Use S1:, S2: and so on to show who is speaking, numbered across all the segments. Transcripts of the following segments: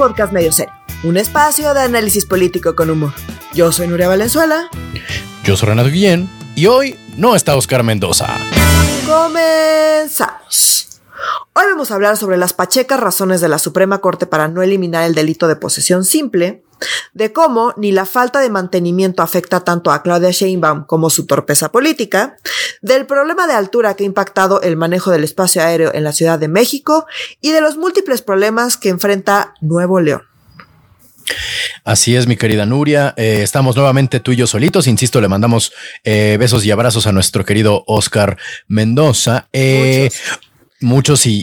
S1: podcast medio serio, un espacio de análisis político con humor. Yo soy Nuria Valenzuela.
S2: Yo soy Renato Guillén y hoy no está Oscar Mendoza.
S1: Comenzamos. Hoy vamos a hablar sobre las pachecas razones de la Suprema Corte para no eliminar el delito de posesión simple, de cómo ni la falta de mantenimiento afecta tanto a Claudia Sheinbaum como su torpeza política, del problema de altura que ha impactado el manejo del espacio aéreo en la Ciudad de México y de los múltiples problemas que enfrenta Nuevo León.
S2: Así es, mi querida Nuria. Eh, estamos nuevamente tú y yo solitos. Insisto, le mandamos eh, besos y abrazos a nuestro querido Oscar Mendoza. Eh, muchos y,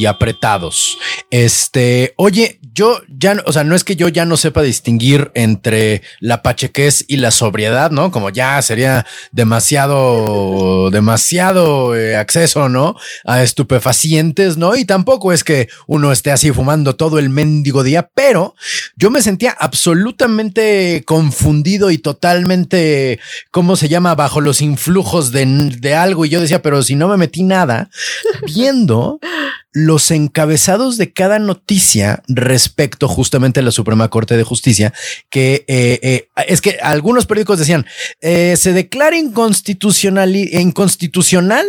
S2: y, apretados. Este, oye, yo ya, o sea, no es que yo ya no sepa distinguir entre la pachequez y la sobriedad, ¿no? Como ya sería demasiado, demasiado eh, acceso, ¿no? A estupefacientes, ¿no? Y tampoco es que uno esté así fumando todo el mendigo día, pero yo me sentía absolutamente confundido y totalmente, ¿cómo se llama? Bajo los influjos de, de algo. Y yo decía, pero si no me metí nada, viendo los encabezados de cada noticia respecto justamente a la Suprema Corte de Justicia, que eh, eh, es que algunos periódicos decían, eh, se declara inconstitucional, inconstitucional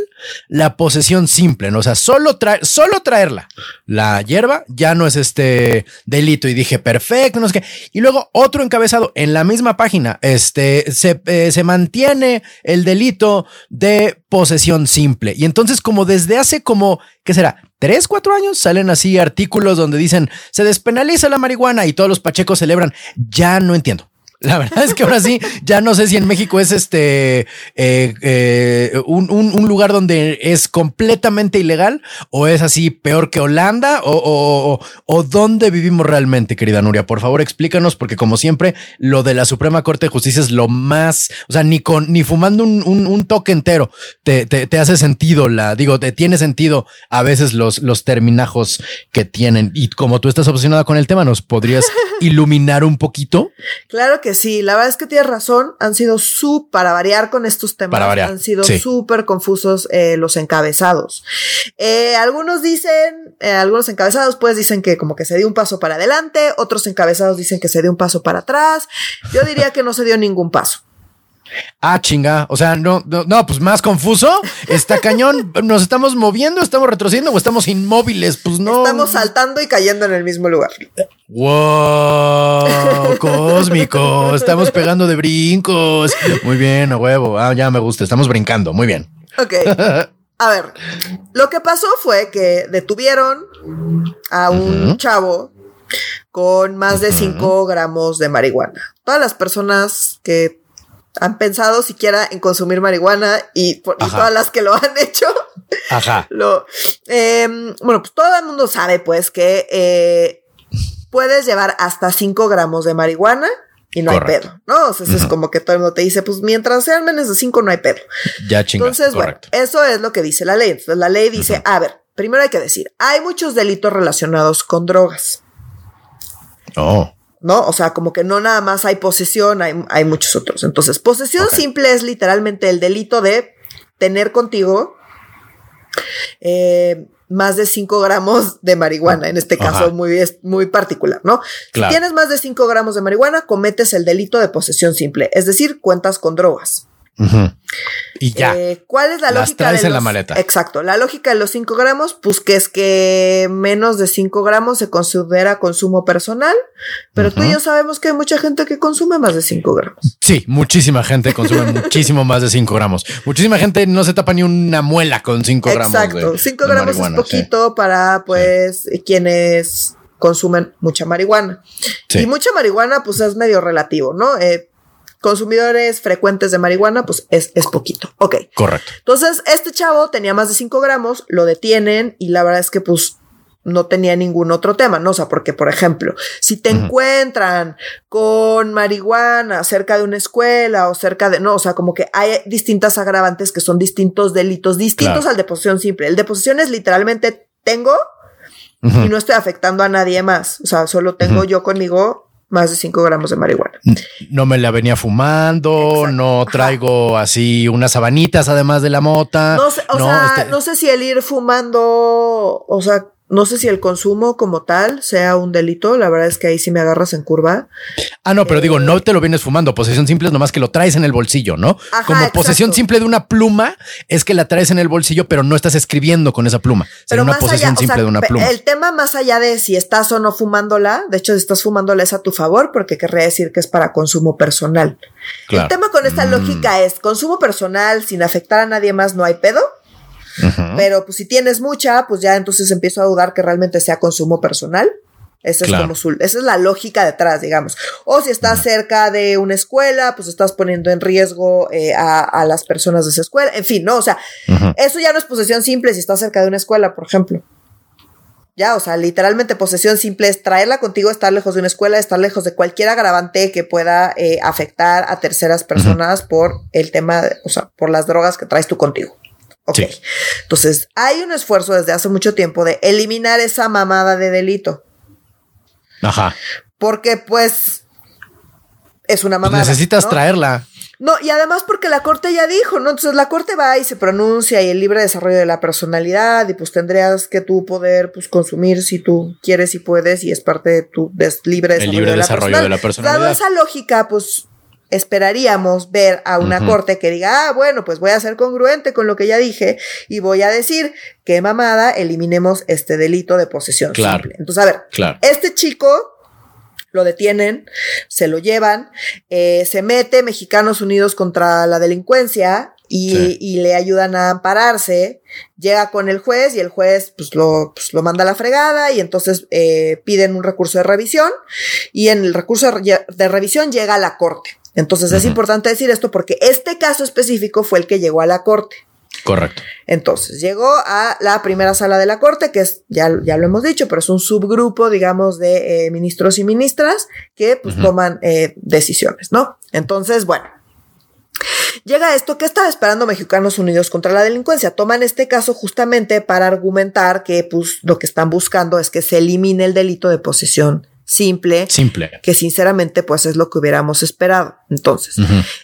S2: la posesión simple, ¿no? o sea, solo, traer, solo traerla, la hierba, ya no es este delito. Y dije, perfecto, no sé qué. Y luego otro encabezado en la misma página, este, se, se mantiene el delito de posesión simple. Y entonces como desde hace como, ¿qué será? tres, cuatro años salen así artículos donde dicen se despenaliza la marihuana y todos los pachecos celebran. Ya no entiendo. La verdad es que ahora sí, ya no sé si en México es este eh, eh, un, un, lugar donde es completamente ilegal o es así peor que Holanda o, o, o, dónde vivimos realmente, querida Nuria. Por favor, explícanos, porque como siempre, lo de la Suprema Corte de Justicia es lo más, o sea, ni con ni fumando un, un toque entero te, te, te, hace sentido la, digo, te tiene sentido a veces los, los terminajos que tienen. Y como tú estás obsesionada con el tema, ¿nos podrías iluminar un poquito?
S1: Claro que sí, la verdad es que tienes razón, han sido súper, para variar con estos temas, han sido súper confusos eh, los encabezados. Eh, algunos dicen, eh, algunos encabezados pues dicen que como que se dio un paso para adelante, otros encabezados dicen que se dio un paso para atrás, yo diría que no se dio ningún paso.
S2: Ah, chinga. O sea, no, no, no, pues más confuso. Está cañón. Nos estamos moviendo, estamos retrocediendo o estamos inmóviles. Pues no.
S1: Estamos saltando y cayendo en el mismo lugar.
S2: Wow, cósmico. Estamos pegando de brincos. Muy bien, a huevo. Ah, ya me gusta. Estamos brincando. Muy bien.
S1: Ok. A ver, lo que pasó fue que detuvieron a un chavo con más de 5 gramos de marihuana. Todas las personas que han pensado siquiera en consumir marihuana y, todas las que lo han hecho.
S2: Ajá.
S1: Lo, em, bueno, pues todo el mundo sabe pues que eh, puedes llevar hasta 5 gramos de marihuana y no hay pedo, ¿no? O sea, es como que todo el mundo te dice, pues mientras sean menos de 5 no hay pedo.
S2: Ya chingas.
S1: Entonces, bueno, eso es lo que dice la ley. Entonces, la ley dice, a ver, primero hay que decir, hay muchos delitos relacionados con drogas.
S2: Oh.
S1: ¿No? O sea, como que no nada más hay posesión, hay, muchos otros. Entonces, posesión simple es literalmente el delito de tener contigo eh, más de 5 gramos de marihuana, en este caso muy, muy particular, ¿no? Si tienes más de 5 gramos de marihuana, cometes el delito de posesión simple, es decir, cuentas con drogas.
S2: Y ya.
S1: Eh, ¿Cuál es la
S2: Las
S1: lógica?
S2: de en la maleta.
S1: Exacto. La lógica de los 5 gramos, pues que es que menos de 5 gramos se considera consumo personal, pero tú y yo sabemos que hay mucha gente que consume más de 5 gramos.
S2: Sí, muchísima gente consume muchísimo más de 5 gramos. Muchísima gente no se tapa ni una muela con 5 gramos.
S1: Exacto. 5 gramos es poquito para, pues, quienes consumen mucha marihuana. Y mucha marihuana, pues es medio relativo, ¿no? Eh, consumidores frecuentes de marihuana, pues es, es poquito. Ok.
S2: Correcto.
S1: Entonces, este chavo tenía más de 5 gramos, lo detienen y la verdad es que pues no tenía ningún otro tema, ¿no? O sea, porque, por ejemplo, si te encuentran con marihuana cerca de una escuela o cerca de, no, o sea, como que hay distintas agravantes que son distintos delitos, distintos al de posesión simple. El de posesión es literalmente tengo y no estoy afectando a nadie más. O sea, solo tengo yo conmigo más de 5 gramos de marihuana.
S2: No me la venía fumando, no traigo así unas sabanitas además de la mota.
S1: No sé, o sea, este no sé si el ir fumando, o sea, no sé si el consumo como tal sea un delito, la verdad es que ahí sí me agarras en curva.
S2: Ah, no, pero digo, no te lo vienes fumando. Posesión simple es nomás que lo traes en el bolsillo, ¿no?
S1: Ajá,
S2: Como posesión
S1: exacto.
S2: simple de una pluma es que la traes en el bolsillo, pero no estás escribiendo con esa pluma. Sería una posesión
S1: allá, o
S2: simple
S1: sea,
S2: de una pluma.
S1: El tema más allá de si estás o no fumándola, de hecho, si estás fumándola es a tu favor, porque querría decir que es para consumo personal.
S2: Claro.
S1: El tema con esta
S2: Mm.
S1: lógica es consumo personal sin afectar a nadie más, no hay pedo. Pero pues si tienes mucha, pues ya entonces empiezo a dudar que realmente sea consumo personal. Esa es como su, esa es la lógica detrás, digamos. O si estás cerca de una escuela, pues estás poniendo en riesgo eh, a, a las personas de esa escuela. En fin, no, o sea, eso ya no es posesión simple si estás cerca de una escuela, por ejemplo. Ya, o sea, literalmente posesión simple es traerla contigo, estar lejos de una escuela, estar lejos de cualquier agravante que pueda eh, afectar a terceras personas por el tema, de- o sea, por las drogas que traes tú contigo. Ok.
S2: Sí.
S1: Entonces, hay un esfuerzo desde hace mucho tiempo de eliminar esa mamada de delito.
S2: Ajá.
S1: Porque, pues, es una
S2: Pues
S1: mamada.
S2: necesitas
S1: ¿no?
S2: traerla.
S1: No, y además porque la corte ya dijo, ¿no? Entonces la corte va y se pronuncia y el libre desarrollo de la personalidad y pues tendrías que tú poder pues consumir si tú quieres y puedes y es parte de tu des- libre
S2: El
S1: desarrollo,
S2: libre
S1: de, la
S2: desarrollo de la
S1: personal. Dado
S2: personalidad.
S1: esa lógica, pues esperaríamos ver a una corte que diga, ah, bueno, pues voy a ser congruente con lo que ya dije y voy a decir que mamada, eliminemos este delito de posesión
S2: Claro.
S1: simple. Entonces, a ver,
S2: Claro.
S1: este chico lo detienen, se lo llevan, eh, se mete Mexicanos Unidos contra la delincuencia y,
S2: Sí.
S1: y le ayudan a ampararse. Llega con el juez y el juez pues, lo, pues, lo manda a la fregada y entonces eh, piden un recurso de revisión y en el recurso de, re- de revisión llega a la corte. Entonces es importante decir esto porque este caso específico fue el que llegó a la corte.
S2: Correcto.
S1: Entonces, llegó a la primera sala de la corte, que es, ya, ya lo hemos dicho, pero es un subgrupo, digamos, de eh, ministros y ministras que pues toman eh, decisiones, ¿no? Entonces, bueno. Llega esto que estaba esperando Mexicanos Unidos contra la delincuencia. Toman este caso justamente para argumentar que pues lo que están buscando es que se elimine el delito de posesión simple,
S2: Simple.
S1: que sinceramente pues es lo que hubiéramos esperado. Entonces,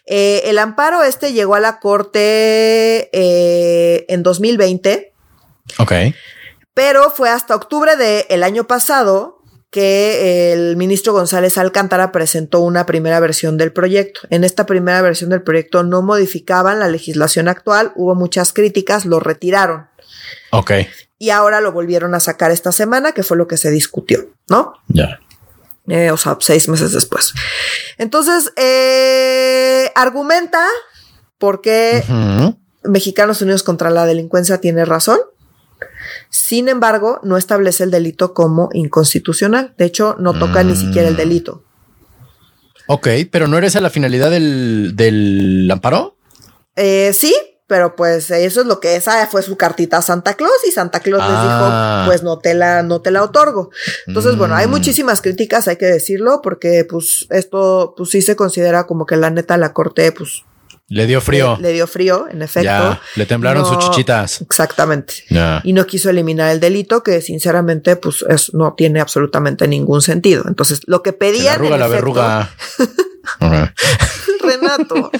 S1: eh, el amparo este llegó a la corte eh, en 2020,
S2: Ok.
S1: pero fue hasta octubre del año pasado que el ministro González Alcántara presentó una primera versión del proyecto. En esta primera versión del proyecto no modificaban la legislación actual, hubo muchas críticas, lo retiraron
S2: Ok.
S1: y ahora lo volvieron a sacar esta semana, que fue lo que se discutió, ¿no?
S2: Ya.
S1: Eh, o sea, seis meses después. Entonces, eh, argumenta por qué. Mexicanos Unidos contra la Delincuencia tiene razón. Sin embargo, no establece el delito como inconstitucional. De hecho, no toca ni siquiera el
S2: Mm.
S1: delito.
S2: Ok, pero no eres a la finalidad del, del amparo.
S1: Eh, sí, pero pues eso es lo que esa fue su cartita a Santa Claus y Santa Claus les
S2: Ah.
S1: dijo, pues no te la, no te la otorgo. Entonces, bueno, hay
S2: Mm.
S1: muchísimas críticas, hay que decirlo, porque pues esto, pues sí se considera como que la neta la corte, pues
S2: Le dio frío.
S1: Le, le dio frío, en efecto.
S2: ya, le temblaron
S1: No,
S2: sus chichitas.
S1: Exactamente.
S2: Ya.
S1: Y no quiso eliminar el delito, que sinceramente, pues es- no tiene absolutamente ningún sentido. Entonces, lo que
S2: Se la
S1: pedían.
S2: arruga
S1: en
S2: la
S1: efecto-
S2: verruga. Ajá.
S1: Renato.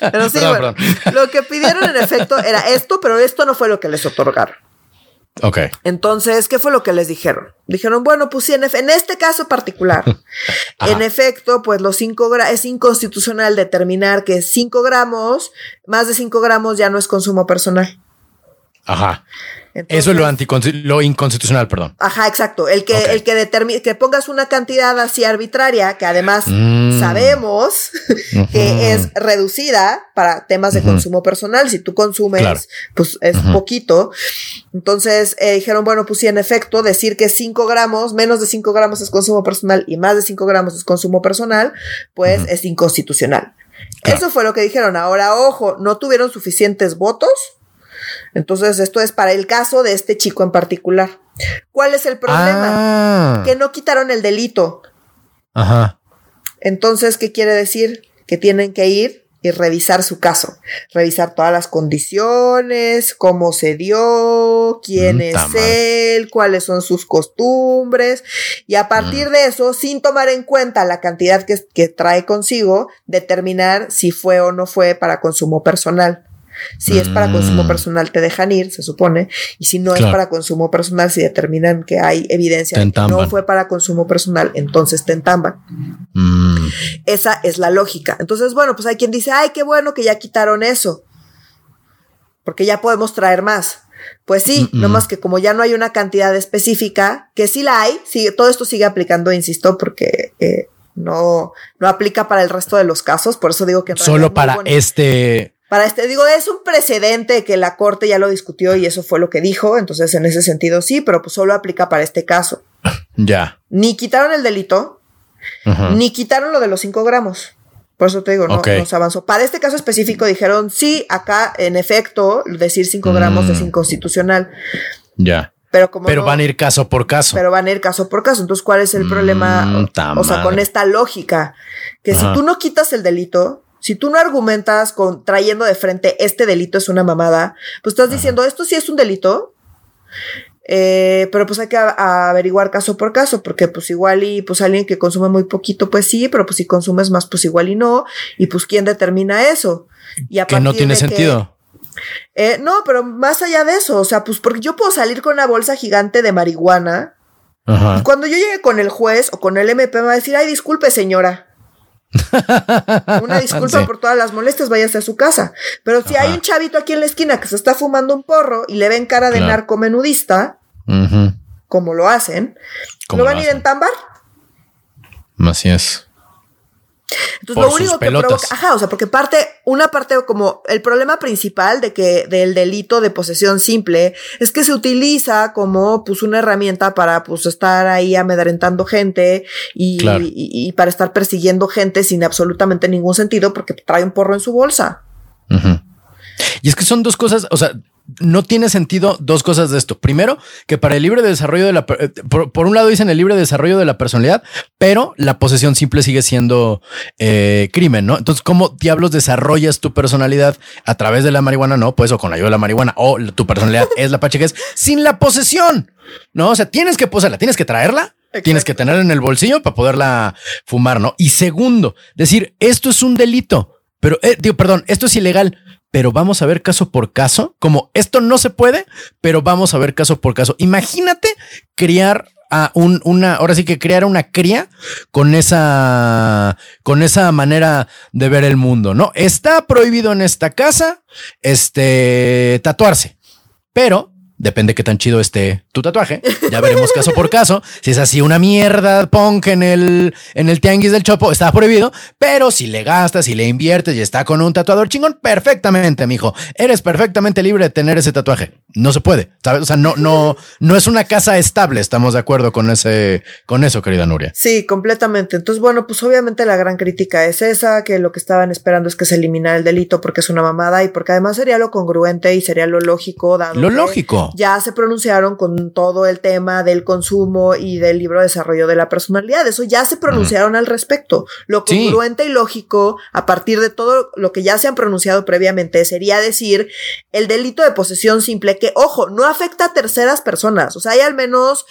S1: Pero sí,
S2: Perdón,
S1: bueno,
S2: perdón.
S1: lo que pidieron en efecto era esto, pero esto no fue lo que les otorgaron.
S2: Ok.
S1: Entonces, ¿qué fue lo que les dijeron? Dijeron, bueno, pues sí, en, este caso particular, en efecto, pues los 5 gramos, es inconstitucional determinar que 5 gramos, más de 5 gramos ya no es consumo personal.
S2: Ajá.
S1: Entonces-
S2: Eso es lo, lo inconstitucional, perdón.
S1: Ajá, exacto. El que,
S2: Ok.
S1: el que determine, que pongas una cantidad así arbitraria, que además
S2: Mm.
S1: sabemos que es reducida para temas de consumo personal. Si tú consumes,
S2: Claro.
S1: pues es poquito. Entonces eh, dijeron, bueno, pues sí, en efecto, decir que 5 gramos, menos de 5 gramos es consumo personal y más de 5 gramos es consumo personal, pues es inconstitucional.
S2: Claro.
S1: Eso fue lo que dijeron. Ahora, ojo, no tuvieron suficientes votos. Entonces, esto es para el caso de este chico en particular. ¿Cuál es el problema?
S2: Ah.
S1: Que no quitaron el delito.
S2: Ajá.
S1: Entonces, ¿qué quiere decir? Que tienen que ir y revisar su caso. Revisar todas las condiciones, cómo se dio, quién
S2: Mm,
S1: es él, cuáles son sus costumbres. Y a
S2: Mm.
S1: partir de eso, sin tomar en cuenta la cantidad que, que trae consigo, determinar si fue o no fue para consumo personal. Si es para consumo
S2: Mm.
S1: personal, te dejan ir, se supone. Y si no
S2: Claro.
S1: es para consumo personal, si determinan que hay evidencia de que no fue para consumo personal, entonces te entamban.
S2: Mm,
S1: Esa es la lógica. Entonces, bueno, pues hay quien dice, ay, qué bueno que ya quitaron eso. Porque ya podemos traer más. Pues sí,
S2: Mm-mm.
S1: no más que como ya no hay una cantidad específica, que sí la hay, sigue, todo esto sigue aplicando, insisto, porque eh, no, no aplica para el resto de los casos. Por eso digo que
S2: solo para este.
S1: Para este, digo, es un precedente que la corte ya lo discutió y eso fue lo que dijo. Entonces, en ese sentido, sí, pero pues solo aplica para este caso.
S2: Ya.
S1: Ni quitaron el delito, ni quitaron lo de los 5 gramos. Por eso te digo, no, se avanzó. Para este caso específico dijeron, sí, acá en efecto, decir 5 gramos
S2: Mm.
S1: es inconstitucional.
S2: Ya.
S1: Pero como
S2: Pero
S1: no-
S2: van a ir caso por caso.
S1: pero van a ir caso por caso. Entonces, ¿cuál es el
S2: Mm,
S1: problema?
S2: ta
S1: O sea, con esta lógica, que si tú no quitas el delito, si tú no argumentas con trayendo de frente este delito es una mamada, pues estás diciendo esto sí es un delito. eh, pero pues hay que averiguar caso por caso, porque pues igual y pues alguien que consume muy poquito, pues sí, pero pues si consumes más, pues igual y no. Y pues quién determina eso. Y a
S2: que no tiene
S1: que-
S2: sentido.
S1: eh, no, pero más allá de eso, o sea, pues porque yo puedo salir con una bolsa gigante de marihuana
S2: Ajá.
S1: y cuando yo llegue con el juez o con el MP me va a decir, ay, disculpe señora. Una disculpa
S2: Sí.
S1: por todas las molestias, váyase a su casa. Pero si hay un chavito aquí en la esquina que se está fumando un porro y le ven cara de
S2: Claro.
S1: narcomenudista, como lo hacen,
S2: ¿Cómo
S1: lo van a ir a entambar.
S2: Así es.
S1: Entonces
S2: Por
S1: lo único que provoca, ajá, o sea, porque parte, una parte como el problema principal de que del delito de posesión simple es que se utiliza como pues una herramienta para pues estar ahí amedrentando gente y,
S2: Claro.
S1: y- y para estar persiguiendo gente sin absolutamente ningún sentido porque trae un porro en su bolsa.
S2: Ujú. Y es que son dos cosas, o sea, no tiene sentido dos cosas de esto. Primero, que para el libre desarrollo de la, eh, por, por un lado dicen el libre desarrollo de la personalidad, pero la posesión simple sigue siendo eh, crimen, ¿no? Entonces, ¿cómo diablos desarrollas tu personalidad a través de la marihuana? No, pues o con la ayuda de la marihuana o tu personalidad es la pachequez sin la posesión, ¿no? O sea, tienes que posarla, tienes que traerla. Tienes que tenerla en el bolsillo para poderla fumar, ¿no? Y segundo, decir, esto es un delito, pero, eh, digo, perdón, esto es ilegal, pero vamos a ver caso por caso, como esto no se puede, pero vamos a ver caso por caso. Imagínate criar a un, una, ahora sí que crear una cría con esa, con esa manera de ver el mundo, ¿no? Está prohibido en esta casa, este, tatuarse, pero depende qué tan chido esté tu tatuaje. Ya veremos caso por caso. Si es así una mierda punk en el, en el tianguis del chopo, está prohibido. Pero si le gastas, si le inviertes y está con un tatuador chingón, perfectamente, mijo. Eres perfectamente libre de tener ese tatuaje. No se puede, ¿sabes? O sea, no, no, no es una casa estable. Estamos de acuerdo con ese, con eso, querida Nuria.
S1: Sí, completamente. Entonces, bueno, pues obviamente la gran crítica es esa, que lo que estaban esperando es que se eliminara el delito porque es una mamada y porque además sería lo congruente y sería lo lógico, dado
S2: Lo
S1: que
S2: lógico.
S1: ya se pronunciaron con todo el tema del consumo y del libro de desarrollo de la personalidad. Eso ya se pronunciaron al respecto. Lo
S2: Sí.
S1: congruente y lógico, a partir de todo lo que ya se han pronunciado previamente, sería decir el delito de posesión simple, que, ojo, no afecta a terceras personas. O sea, hay al menos,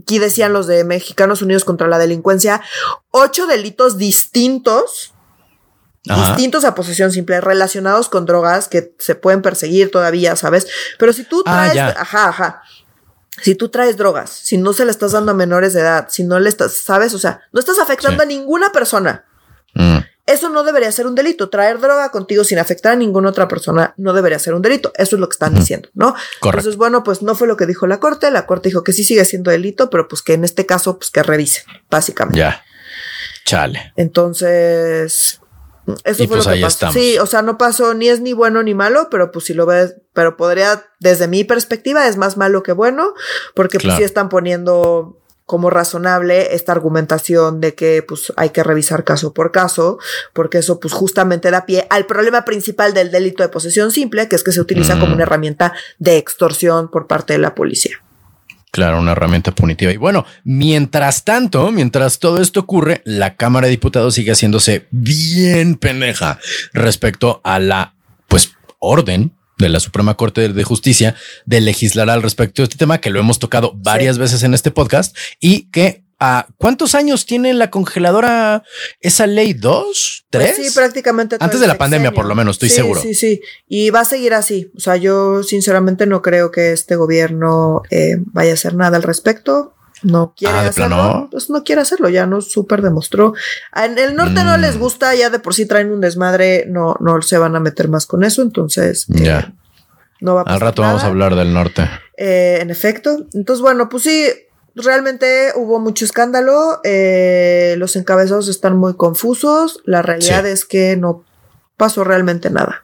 S1: aquí decían los de Mexicanos Unidos contra la Delincuencia, ocho delitos distintos
S2: Ajá.
S1: distintos a posesión simple, relacionados con drogas que se pueden perseguir todavía, ¿sabes? Pero si tú
S2: Ah,
S1: traes, ajá, ajá. Si tú traes drogas, si no se le estás dando a menores de edad, si no le estás, ¿sabes? O sea, no estás afectando
S2: Sí.
S1: a ninguna persona.
S2: Mm,
S1: Eso no debería ser un delito. Traer droga contigo sin afectar a ninguna otra persona no debería ser un delito. Eso es lo que están diciendo, ¿no?
S2: Correcto.
S1: Entonces, bueno, pues no fue lo que dijo la corte. La corte dijo que sí sigue siendo delito, pero pues que en este caso, pues que revise, básicamente.
S2: ya. Chale.
S1: Entonces, eso
S2: Y
S1: fue
S2: pues
S1: lo que
S2: ahí
S1: pasó.
S2: estamos.
S1: Sí, o sea, no pasó ni es ni bueno ni malo, pero pues si lo ves, pero podría, desde mi perspectiva, es más malo que bueno, porque
S2: Claro.
S1: pues sí están poniendo como razonable esta argumentación de que pues hay que revisar caso por caso, porque eso pues justamente da pie al problema principal del delito de posesión simple, que es que se utiliza
S2: Mm.
S1: como una herramienta de extorsión por parte de la policía.
S2: Claro, una herramienta punitiva. Y bueno, mientras tanto, mientras todo esto ocurre, la Cámara de Diputados sigue haciéndose bien pendeja respecto a la, pues, orden de la Suprema Corte de Justicia de legislar al respecto de este tema, que lo hemos tocado varias veces en este podcast y que a ¿cuántos años tiene la congeladora esa ley? ¿Dos? ¿Tres?
S1: Pues sí, prácticamente.
S2: Antes de la pandemia, por lo menos, estoy seguro.
S1: Sí, sí, y va a seguir así. O sea, yo sinceramente no creo que este gobierno eh, vaya a hacer nada al respecto no quiere ah, hacerlo, pues no quiere hacerlo, ya no súper demostró. En el norte no les mm. gusta, ya de por sí traen un desmadre, no, no se van a meter más con eso, entonces
S2: eh, ya. no va a pasar Al rato vamos a hablar del norte.
S1: Eh, en efecto. Entonces, bueno, pues sí, realmente hubo mucho escándalo. Eh, los encabezados están muy confusos. La realidad es que no pasó realmente nada.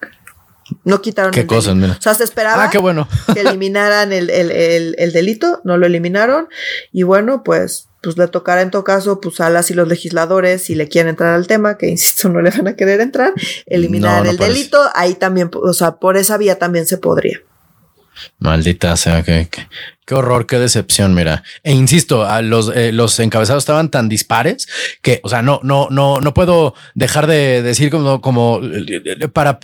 S1: No quitaron.
S2: ¿Qué cosas?
S1: O sea, se esperaba
S2: ah, qué bueno.
S1: que eliminaran el, el, delito, no lo eliminaron. Y bueno, pues, pues le tocará en todo caso, pues a las y los legisladores, si le quieren entrar al tema, que insisto, no le van a querer entrar, eliminar el delito. Ahí también, o sea, por esa vía también se podría.
S2: Maldita sea, que, qué horror, qué decepción, mira. E insisto, a los, eh, los encabezados estaban tan dispares que, o sea, no, no, no, no puedo dejar de decir como, como eh, para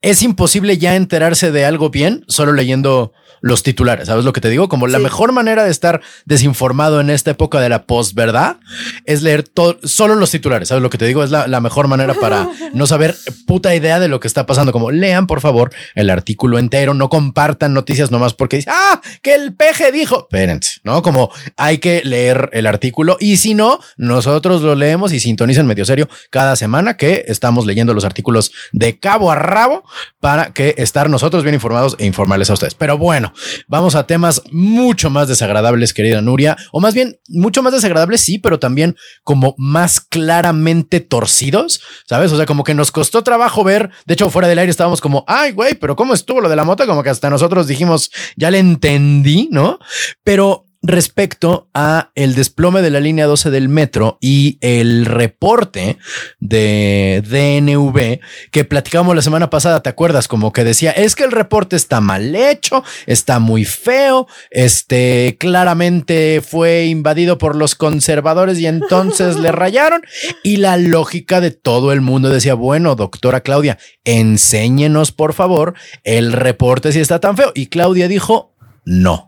S2: es imposible ya enterarse de algo bien solo leyendo los titulares. ¿Sabes lo que te digo? Como la mejor manera de estar desinformado en esta época de la posverdad es leer todo, solo los titulares. ¿Sabes lo que te digo? Es la, mejor manera para no saber puta idea de lo que está pasando. Como lean, por favor, el artículo entero, no compartan noticias nomás porque dice, ah, que el peje dijo. Espérense, ¿no? Como hay que leer el artículo y si no, nosotros lo leemos y sintonizan medio serio cada semana que estamos leyendo los artículos de cabo a rabo para que estar nosotros bien informados e informarles a ustedes. Pero bueno, vamos a temas mucho más desagradables, querida Nuria, o más bien mucho más desagradables, sí, pero también como más claramente torcidos, ¿sabes? O sea, como que nos costó trabajo ver, de hecho, fuera del aire estábamos como, ay, güey, pero ¿cómo estuvo lo de la moto? Como que hasta nosotros dijimos, ya le entendí, ¿no? Pero respecto a el desplome de la línea 12 del metro y el reporte de DNV que platicamos la semana pasada, ¿te acuerdas? Como que decía, es que el reporte está mal hecho, está muy feo, este claramente fue invadido por los conservadores y entonces le rayaron y la lógica de todo el mundo decía, bueno, doctora Claudia, enséñenos por favor el reporte si está tan feo y Claudia dijo, no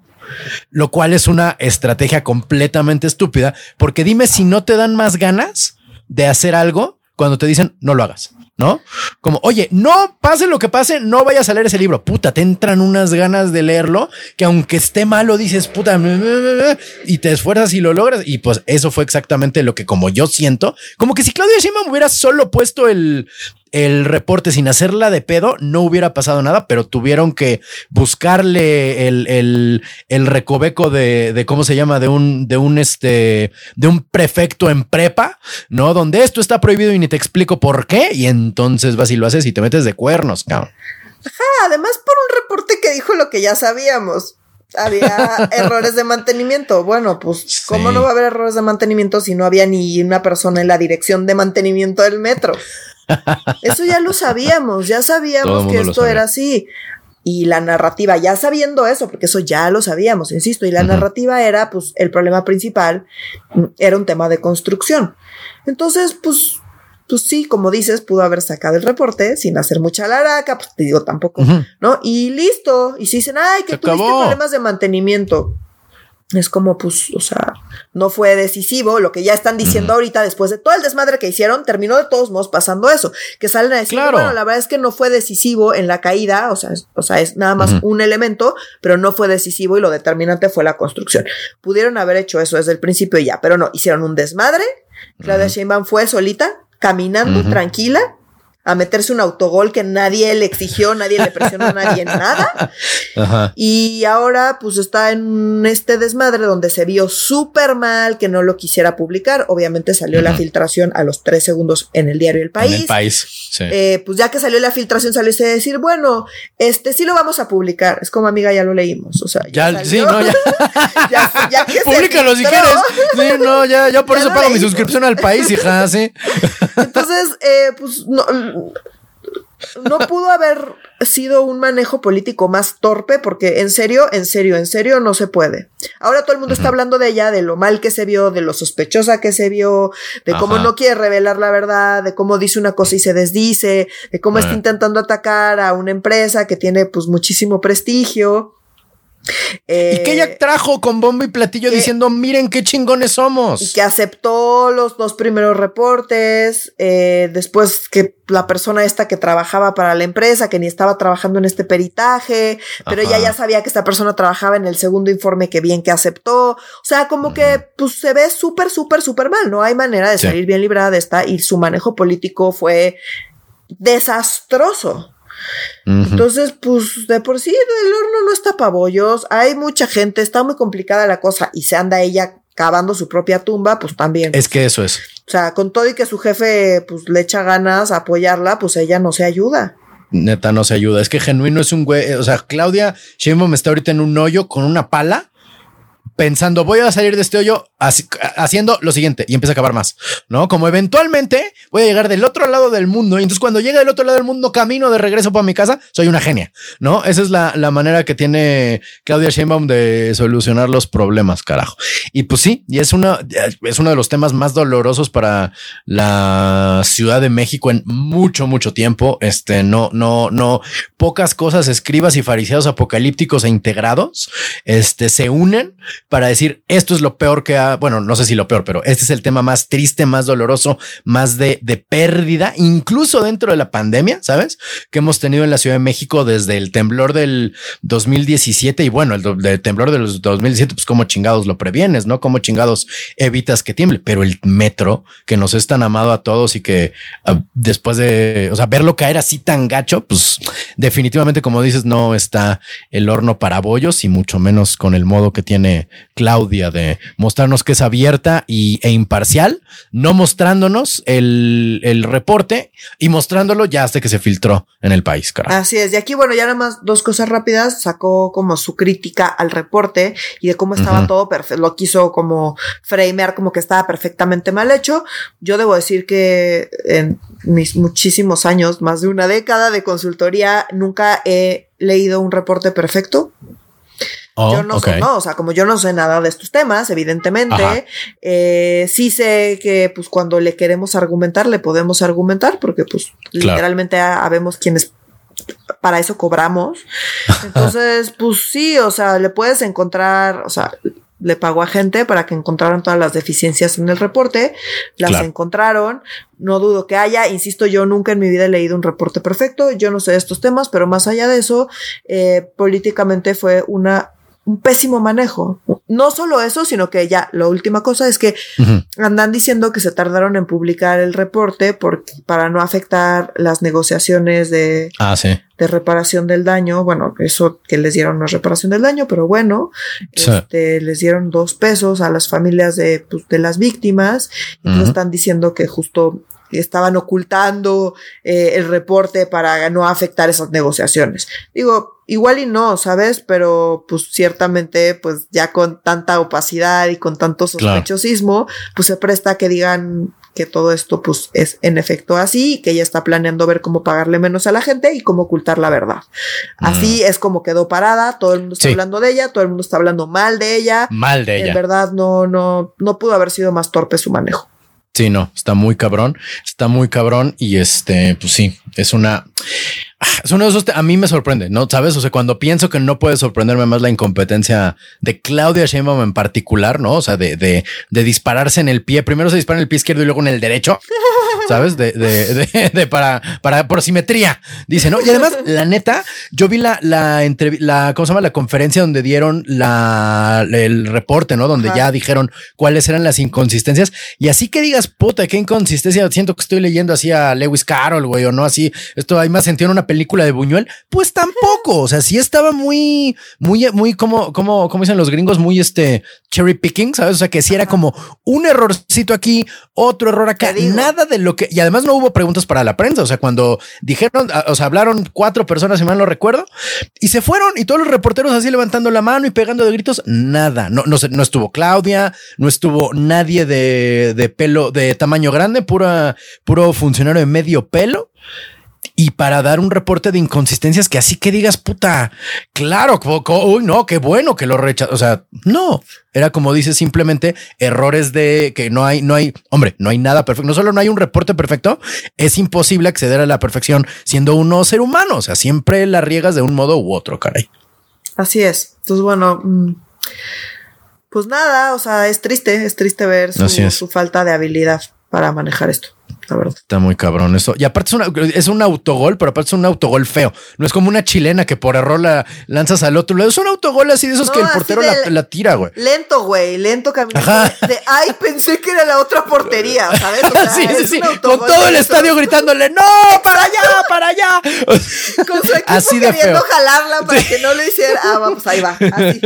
S2: lo cual es una estrategia completamente estúpida, porque dime si no te dan más ganas de hacer algo cuando te dicen no lo hagas. ¿no? Como, oye, no pase lo que pase, no vayas a leer ese libro. Puta, te entran unas ganas de leerlo que aunque esté malo, dices, puta, y te esfuerzas y lo logras. Y pues eso fue exactamente lo que como yo siento, como que si Claudia Sheinbaum hubiera solo puesto el, el reporte sin hacerla de pedo, no hubiera pasado nada, pero tuvieron que buscarle el, el, el recoveco de, de, ¿cómo se llama? De un, de un, este, de un prefecto en prepa, ¿no? Donde esto está prohibido y ni te explico por qué. Y entonces vas y lo haces y te metes de cuernos, cabrón.
S1: Ajá, además por un reporte que dijo lo que ya sabíamos. Había errores de mantenimiento. Bueno, pues, ¿cómo no va a haber errores de mantenimiento si no había ni una persona en la dirección de mantenimiento del metro? Eso ya lo sabíamos, ya sabíamos que esto era así. Y la narrativa, ya sabiendo eso, porque eso ya lo sabíamos, insisto, y la narrativa era, pues, el problema principal era un tema de construcción. Entonces, pues, pues sí, como dices, pudo haber sacado el reporte sin hacer mucha laraca, pues te digo tampoco, ¿no? Y listo. Y si dicen, ay, que tuviste problemas de mantenimiento es como, pues, o sea, no fue decisivo. Lo que ya están diciendo ahorita, después de todo el desmadre que hicieron, terminó de todos modos pasando eso. Que salen a decir, bueno, la verdad es que no fue decisivo en la caída, o sea, es, o sea, es nada más un elemento, pero no fue decisivo y lo determinante fue la construcción. Pudieron haber hecho eso desde el principio y ya, pero no, hicieron un desmadre. Claudia Sheinbaum fue solita, caminando, tranquila, a meterse un autogol que nadie le exigió, nadie le presionó a nadie en nada. Y ahora pues está en este desmadre donde se vio súper mal que no lo quisiera publicar. Obviamente salió la filtración a los tres segundos en el diario El País.
S2: el país.
S1: Eh, pues ya que salió la filtración, salió a decir, bueno, este sí lo vamos a publicar. Es como amiga, ya lo leímos. O sea,
S2: ya, sí, no, ya. ya, Públicalo si quieres. Sí, no, ya, ya por eso pago mi suscripción al país, hija, sí.
S1: Entonces, eh, pues no no pudo haber sido un manejo político más torpe porque en serio, en serio, en serio no se puede. Ahora todo el mundo está hablando de ella, de lo mal que se vio, de lo sospechosa que se vio, de cómo no quiere revelar la verdad, de cómo dice una cosa y se desdice, de cómo está intentando atacar a una empresa que tiene pues muchísimo prestigio.
S2: Y que ella eh, trajo con bombo y platillo diciendo, miren qué chingones somos.
S1: Y que aceptó los dos primeros reportes, eh, después que la persona esta que trabajaba para la empresa, que ni estaba trabajando en este peritaje, pero ella ya sabía que esta persona trabajaba en el segundo informe que bien que aceptó. O sea, como que pues se ve súper, súper, súper mal. No hay manera de salir bien librada de esta y su manejo político fue desastroso. Entonces, pues de por sí el horno no está para bollos, hay mucha gente, está muy complicada la cosa y se anda ella cavando su propia tumba, pues también.
S2: Es que eso es.
S1: O sea, con todo y que su jefe pues le echa ganas a apoyarla, pues ella no se ayuda.
S2: Neta no se ayuda. Es que genuino es un güey. O sea, Claudia me está ahorita en un hoyo con una pala pensando, voy a salir de este hoyo haciendo lo siguiente y empieza a acabar más, ¿no? Como eventualmente voy a llegar del otro lado del mundo y entonces cuando llegue del otro lado del mundo camino de regreso para mi casa, soy una genia, ¿no? Esa es la, la manera que tiene Claudia Sheinbaum de solucionar los problemas, carajo. Y pues sí, y es una, es uno de los temas más dolorosos para la Ciudad de México en mucho, mucho tiempo. Este, no, no, no, pocas cosas, escribas y fariseos apocalípticos e integrados, este, se unen para decir esto es lo peor que ha, bueno, no sé si lo peor, pero este es el tema más triste, más doloroso, más de, de pérdida, incluso dentro de la pandemia, ¿sabes? Que hemos tenido en la Ciudad de México desde el temblor del 2017 y bueno, el, temblor del 2017, pues como chingados lo previenes, ¿no? Como chingados evitas que tiemble, pero el metro que nos es tan amado a todos y que ah, después de, o sea, verlo caer así tan gacho, pues definitivamente, como dices, no está el horno para bollos y mucho menos con el modo que tiene Claudia de mostrarnos que es abierta y, e imparcial, no mostrándonos el, el, reporte y mostrándolo ya hasta que se filtró en el país.
S1: Así es. Y aquí, bueno, ya nada más dos cosas rápidas. Sacó como su crítica al reporte y de cómo estaba todo perfecto. Lo quiso como framear como que estaba perfectamente mal hecho. Yo debo decir que en mis muchísimos años, más de una década de consultoría, nunca he leído un reporte perfecto. Oh, yo no sé, no, o sea, como yo no sé nada de estos temas, evidentemente, eh, sí sé que pues cuando le queremos argumentar, le podemos argumentar, porque pues literalmente habemos quienes para eso cobramos. Entonces, pues sí, o sea, le puedes encontrar, o sea, le pagó a gente para que encontraran todas las deficiencias en el reporte, las encontraron, no dudo que haya, insisto, yo nunca en mi vida he leído un reporte perfecto, yo no sé de estos temas, pero más allá de eso, eh, políticamente fue una un pésimo manejo. No solo eso, sino que ya la última cosa es que andan diciendo que se tardaron en publicar el reporte porque, para no afectar las negociaciones de,
S2: ah,
S1: de reparación del daño. Bueno, eso que les dieron no es reparación del daño, pero bueno, este, les dieron dos pesos a las familias de, pues, de las víctimas. Y están diciendo que justo estaban ocultando eh, el reporte para no afectar esas negociaciones. Digo, igual y no, ¿sabes? Pero pues ciertamente, pues ya con tanta opacidad y con tanto sospechosismo, pues se presta que digan que todo esto pues es en efecto así, que ella está planeando ver cómo pagarle menos a la gente y cómo ocultar la verdad. Así mm. es como quedó parada, todo el mundo está hablando de ella, todo el mundo está hablando mal de ella.
S2: Mal de ella.
S1: En verdad no, no, no pudo haber sido más torpe su manejo.
S2: Sí, no, está muy cabrón, está muy cabrón y este, pues sí, es una, es uno de esos, a mí me sorprende, ¿no? Sabes, o sea, cuando pienso que no puede sorprenderme más la incompetencia de Claudia Sheinbaum en particular, ¿no? O sea, de, de, de dispararse en el pie, primero se dispara en el pie izquierdo y luego en el derecho. ¿Sabes? De, de, de, para, para, por simetría, dice, ¿no? Y además, la neta, yo vi la, la, la, ¿cómo se llama? La conferencia donde dieron la, el reporte, ¿no? Donde ya dijeron cuáles eran las inconsistencias. Y así que digas, puta, qué inconsistencia, siento que estoy leyendo así a Lewis Carroll, güey, o no así, esto hay más sentido en una película de Buñuel, pues tampoco, o sea, sí estaba muy, muy, muy, como, como, como dicen los gringos, muy este cherry picking, ¿sabes? O sea, que si era como un errorcito aquí, otro error acá, nada de lo que y además no hubo preguntas para la prensa. O sea, cuando dijeron, o sea, hablaron cuatro personas, si mal no recuerdo, y se fueron y todos los reporteros así levantando la mano y pegando de gritos, nada. No, no, no estuvo Claudia, no estuvo nadie de, de pelo, de tamaño grande, pura, puro funcionario de medio pelo y para dar un reporte de inconsistencias que así que digas, puta, claro, uy, no, qué bueno que lo rechazó. O sea, no, era como dice simplemente errores de que no hay, no hay, hombre, no hay nada perfecto. No solo no hay un reporte perfecto, es imposible acceder a la perfección siendo uno ser humano. O sea, siempre la riegas de un modo u otro, caray.
S1: Así es. Entonces, bueno, mm, pues nada, o sea, es triste, es triste ver su, su falta de habilidad para manejar esto.
S2: Está muy cabrón eso. Y aparte es, un autogol, pero aparte es un autogol feo. No es como una chilena que por error la lanzas al otro lado. Es un autogol así de esos que el portero la, tira, güey.
S1: Lento, güey. Lento caminando. De, ay, pensé que era la otra portería, ¿sabes?
S2: sí, sí, sí. Con todo el estadio gritándole, ¡No! ¡Para allá! ¡Para allá!
S1: Con su equipo así de queriendo jalarla para que no lo hiciera. Ah, vamos, ahí va. Así.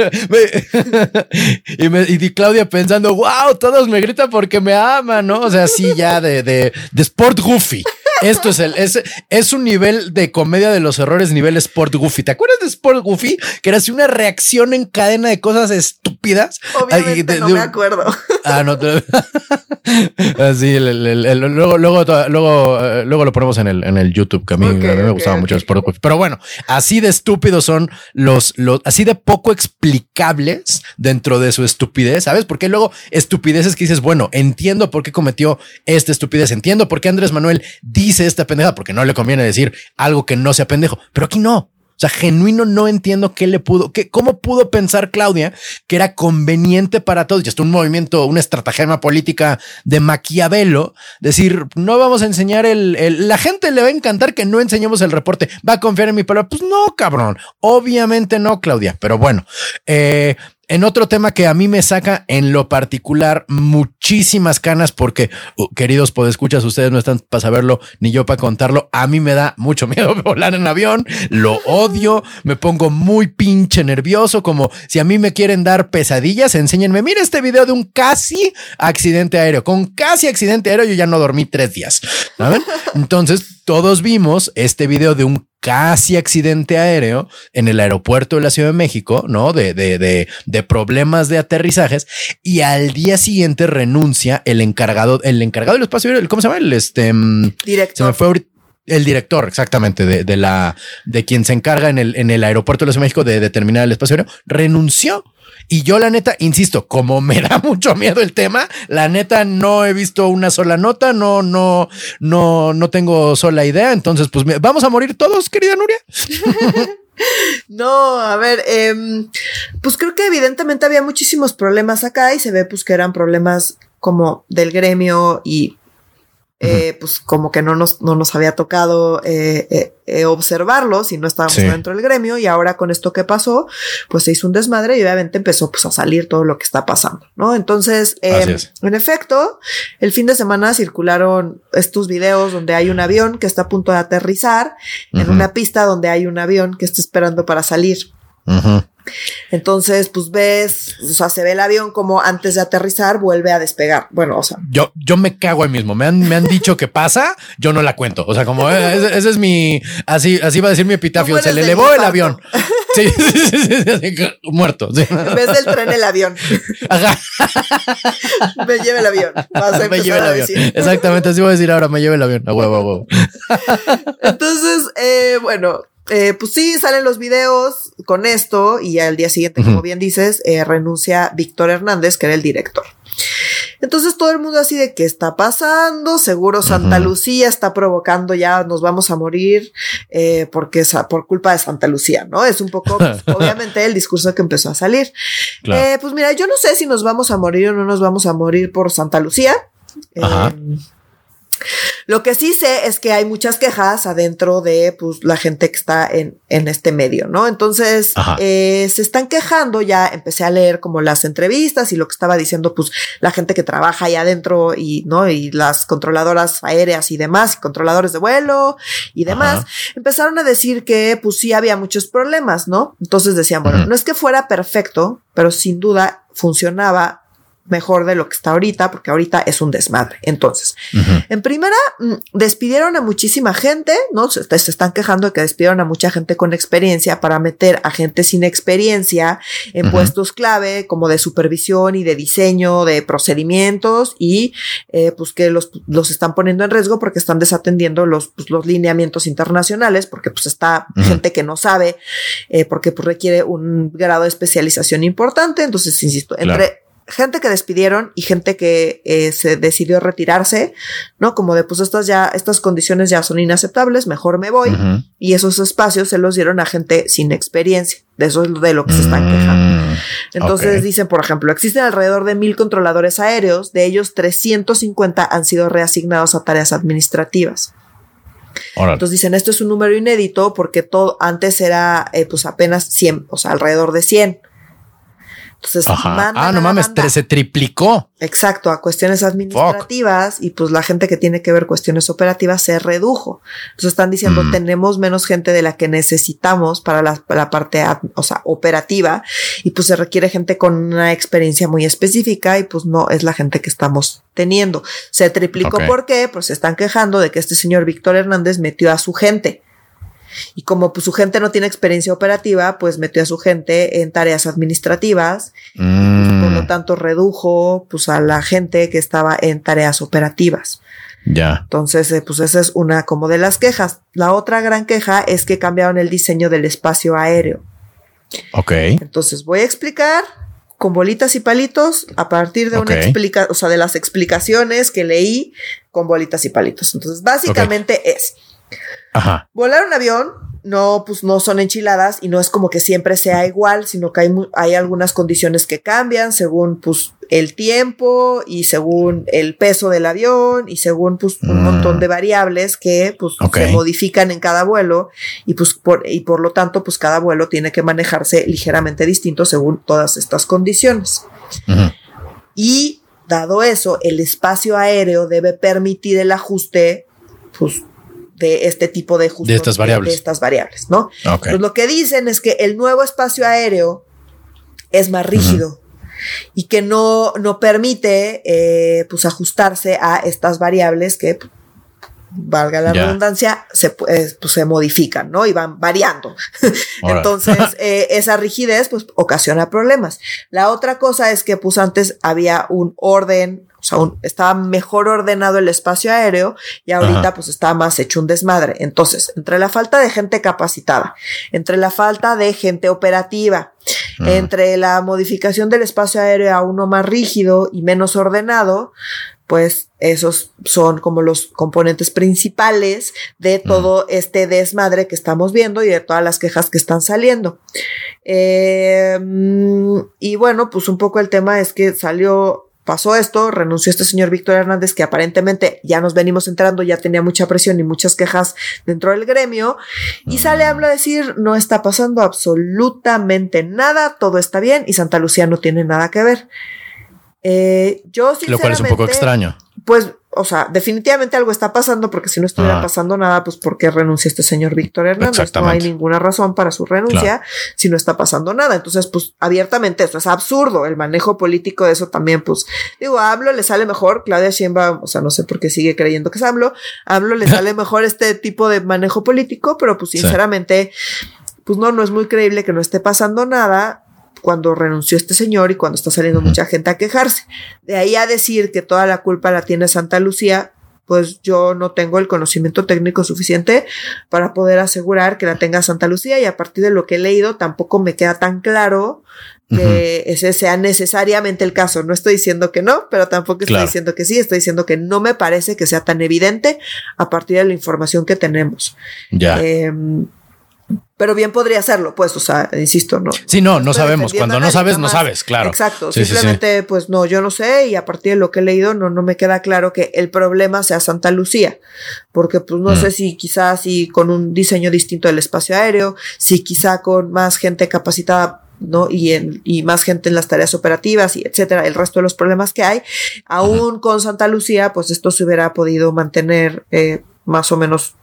S2: y, me, y Claudia pensando, wow, todos me gritan porque me aman, ¿no? O sea, sí, ya de, de de Sport Goofy. Esto es el, es, es un nivel de comedia de los errores, nivel Sport Goofy. ¿Te acuerdas de Sport Goofy? Que era así una reacción en cadena de cosas estúpidas.
S1: Obviamente no me acuerdo.
S2: Ah, no. así, luego, luego, luego, eh, luego lo ponemos en el, en el YouTube, que a mí, me gustaba mucho Sport Goofy. Pero bueno, así de estúpidos son los, los, así de poco explicables dentro de su estupidez, ¿sabes? Porque luego estupideces que dices, bueno, entiendo por qué cometió esta estupidez, entiendo por qué Andrés Manuel dice esta pendeja, porque no le conviene decir algo que no sea pendejo, pero aquí no. O sea, genuino no entiendo qué le pudo, qué, cómo pudo pensar Claudia que era conveniente para todos. Y esto un movimiento, una estratagema política de Maquiavelo, decir, no vamos a enseñar el, el, la gente le va a encantar que no enseñemos el reporte, va a confiar en mi palabra. Pues no, cabrón. Obviamente no, Claudia. Pero bueno, eh, en otro tema que a mí me saca en lo particular muchísimas canas porque, uh, queridos podescuchas, ustedes no están para saberlo ni yo para contarlo. A mí me da mucho miedo volar en avión, lo odio, me pongo muy pinche nervioso, como si a mí me quieren dar pesadillas, enséñenme, mira este video de un casi accidente aéreo. Con casi accidente aéreo yo ya no dormí tres días. ¿saben? Entonces, todos vimos este video de un casi accidente aéreo en el aeropuerto de la Ciudad de México, ¿no? De, de, de, de problemas de aterrizajes y al día siguiente renuncia el encargado, el encargado del espacio ¿cómo se llama? El este
S1: mm, director.
S2: Se me fue El director, exactamente, de, de, la de quien se encarga en el, en el aeropuerto de la México de determinar el espacio aéreo, renunció. Y yo la neta, insisto, como me da mucho miedo el tema, la neta no he visto una sola nota, no, no, no, no tengo sola idea. Entonces, pues vamos a morir todos, querida Nuria.
S1: No, a ver, eh, pues creo que evidentemente había muchísimos problemas acá y se ve pues que eran problemas como del gremio y eh, pues como que no nos, no nos había tocado eh, eh, eh observarlo si no estábamos dentro del gremio y ahora con esto que pasó, pues se hizo un desmadre y obviamente empezó pues a salir todo lo que está pasando, ¿no? Entonces, en efecto, el fin de semana circularon estos videos donde hay un avión que está a punto de aterrizar en una pista donde hay un avión que está esperando para salir. Entonces, pues ves, o sea, se ve el avión como antes de aterrizar vuelve a despegar. Bueno, o sea.
S2: Yo, yo me cago ahí mismo. Me han, me han dicho que pasa, yo no la cuento. O sea, como eh, ese, es mi, así, así va a decir mi epitafio. Se le elevó el avión. Sí, sí, sí, muerto.
S1: En vez del tren, el avión. Ajá. me lleve el avión. me lleve el avión.
S2: Exactamente, así voy a decir ahora, me lleve el avión. A huevo, a huevo.
S1: Entonces, eh, bueno, eh, pues sí, salen los videos con esto y al día siguiente, como bien dices, eh, renuncia Víctor Hernández, que era el director. Entonces todo el mundo así de qué está pasando, seguro Santa Lucía está provocando ya, nos vamos a morir eh, porque es por culpa de Santa Lucía, ¿no? Es un poco, pues, obviamente, el discurso que empezó a salir. Pues mira, yo no sé si nos vamos a morir o no nos vamos a morir por Santa Lucía. Ajá. Lo que sí sé es que hay muchas quejas adentro de pues, la gente que está en, en este medio, ¿no? Entonces, eh, se están quejando, ya empecé a leer como las entrevistas y lo que estaba diciendo, pues, la gente que trabaja ahí adentro y, ¿no? Y las controladoras aéreas y demás, y controladores de vuelo y demás, empezaron a decir que, pues, sí había muchos problemas, ¿no? Entonces decían, bueno, no es que fuera perfecto, pero sin duda funcionaba mejor de lo que está ahorita, porque ahorita es un desmadre. Entonces, en primera, mm, despidieron a muchísima gente, ¿no? Se, están quejando de que despidieron a mucha gente con experiencia para meter a gente sin experiencia en puestos clave como de supervisión y de diseño de procedimientos y eh, pues que los, los están poniendo en riesgo porque están desatendiendo los, pues, los lineamientos internacionales, porque pues está gente que no sabe, eh, porque pues requiere un grado de especialización importante. Entonces, insisto, entre gente que despidieron y gente que eh, se decidió retirarse, ¿no? Como de pues estas ya, estas condiciones ya son inaceptables, mejor me voy. Y esos espacios se los dieron a gente sin experiencia. De eso es de lo que se están quejando. Mm, Entonces dicen, por ejemplo, existen alrededor de mil controladores aéreos, de ellos 350 han sido reasignados a tareas administrativas. Entonces dicen, esto es un número inédito porque todo antes era eh, pues apenas 100, o sea, alrededor de 100.
S2: Entonces, ah, no mames, se triplicó.
S1: Exacto, a cuestiones administrativas y pues la gente que tiene que ver cuestiones operativas se redujo. Entonces están diciendo, mm. tenemos menos gente de la que necesitamos para la, parte, o sea, operativa y pues se requiere gente con una experiencia muy específica y pues no es la gente que estamos teniendo. Se triplicó porque pues se están quejando de que este señor Víctor Hernández metió a su gente. Y como pues, su gente no tiene experiencia operativa, pues metió a su gente en tareas administrativas. por lo mm. tanto, redujo pues, a la gente que estaba en tareas operativas.
S2: Ya.
S1: Entonces, eh, pues esa es una como de las quejas. La otra gran queja es que cambiaron el diseño del espacio aéreo.
S2: Ok.
S1: Entonces, voy a explicar con bolitas y palitos a partir de una explica, o sea, de las explicaciones que leí con bolitas y palitos. Entonces, básicamente es
S2: Ajá.
S1: Volar un avión no, pues no son enchiladas y no es como que siempre sea igual, sino que hay, hay algunas condiciones que cambian según pues el tiempo y según el peso del avión y según pues un mm. montón de variables que pues se modifican en cada vuelo y pues por, y por lo tanto pues cada vuelo tiene que manejarse ligeramente distinto según todas estas condiciones. Y dado eso, el espacio aéreo debe permitir el ajuste pues de este tipo de
S2: de estas variables.
S1: De estas variables, ¿no? Pues lo que dicen es que el nuevo espacio aéreo es más rígido. Y que no, no permite eh, pues ajustarse a estas variables que valga la redundancia, se, pues, se modifican, ¿no? Y van variando. Entonces, eh, esa rigidez, pues, ocasiona problemas. La otra cosa es que, pues, antes había un orden o sea, estaba mejor ordenado el espacio aéreo y ahorita pues está más hecho un desmadre. Entonces, entre la falta de gente capacitada, entre la falta de gente operativa, entre la modificación del espacio aéreo a uno más rígido y menos ordenado, pues esos son como los componentes principales de todo este desmadre que estamos viendo y de todas las quejas que están saliendo. Eh, y bueno, pues un poco el tema es que salió pasó esto, renunció este señor Víctor Hernández, que aparentemente ya nos venimos entrando, ya tenía mucha presión y muchas quejas dentro del gremio, y sale a decir, no está pasando absolutamente nada, todo está bien y Santa Lucía no tiene nada que ver. Eh, yo
S2: Lo cual es un poco extraño.
S1: Pues o sea, definitivamente algo está pasando porque si no estuviera pasando nada, pues ¿por qué renuncia este señor Víctor Hernández? No hay ninguna razón para su renuncia si no está pasando nada. Entonces, pues abiertamente esto es absurdo. El manejo político de eso también, pues digo, hablo, le sale mejor. Claudia Sheinbaum, o sea, no sé por qué sigue creyendo que es hablo. Hablo, le sale mejor este tipo de manejo político, pero pues sinceramente, pues no, no es muy creíble que no esté pasando nada cuando renunció este señor y cuando está saliendo mucha gente a quejarse. De ahí a decir que toda la culpa la tiene Santa Lucía, pues yo no tengo el conocimiento técnico suficiente para poder asegurar que la tenga Santa Lucía y a partir de lo que he leído tampoco me queda tan claro que ese sea necesariamente el caso. No estoy diciendo que no, pero tampoco estoy diciendo que sí, estoy diciendo que no me parece que sea tan evidente a partir de la información que tenemos.
S2: Ya.
S1: Em, pero bien podría hacerlo, pues, o sea, insisto, no.
S2: Sí, no, no sabemos. Cuando no sabes, no sabes, claro.
S1: Exacto. Simplemente, pues no, yo no sé, y a partir de lo que he leído, no, no me queda claro que el problema sea Santa Lucía. Porque, pues, no mm. sé si quizás si con un diseño distinto del espacio aéreo, si quizá con más gente capacitada ¿no? Y, en, y más gente en las tareas operativas y etcétera, el resto de los problemas que hay, aún con Santa Lucía, pues esto se hubiera podido mantener eh, más o menos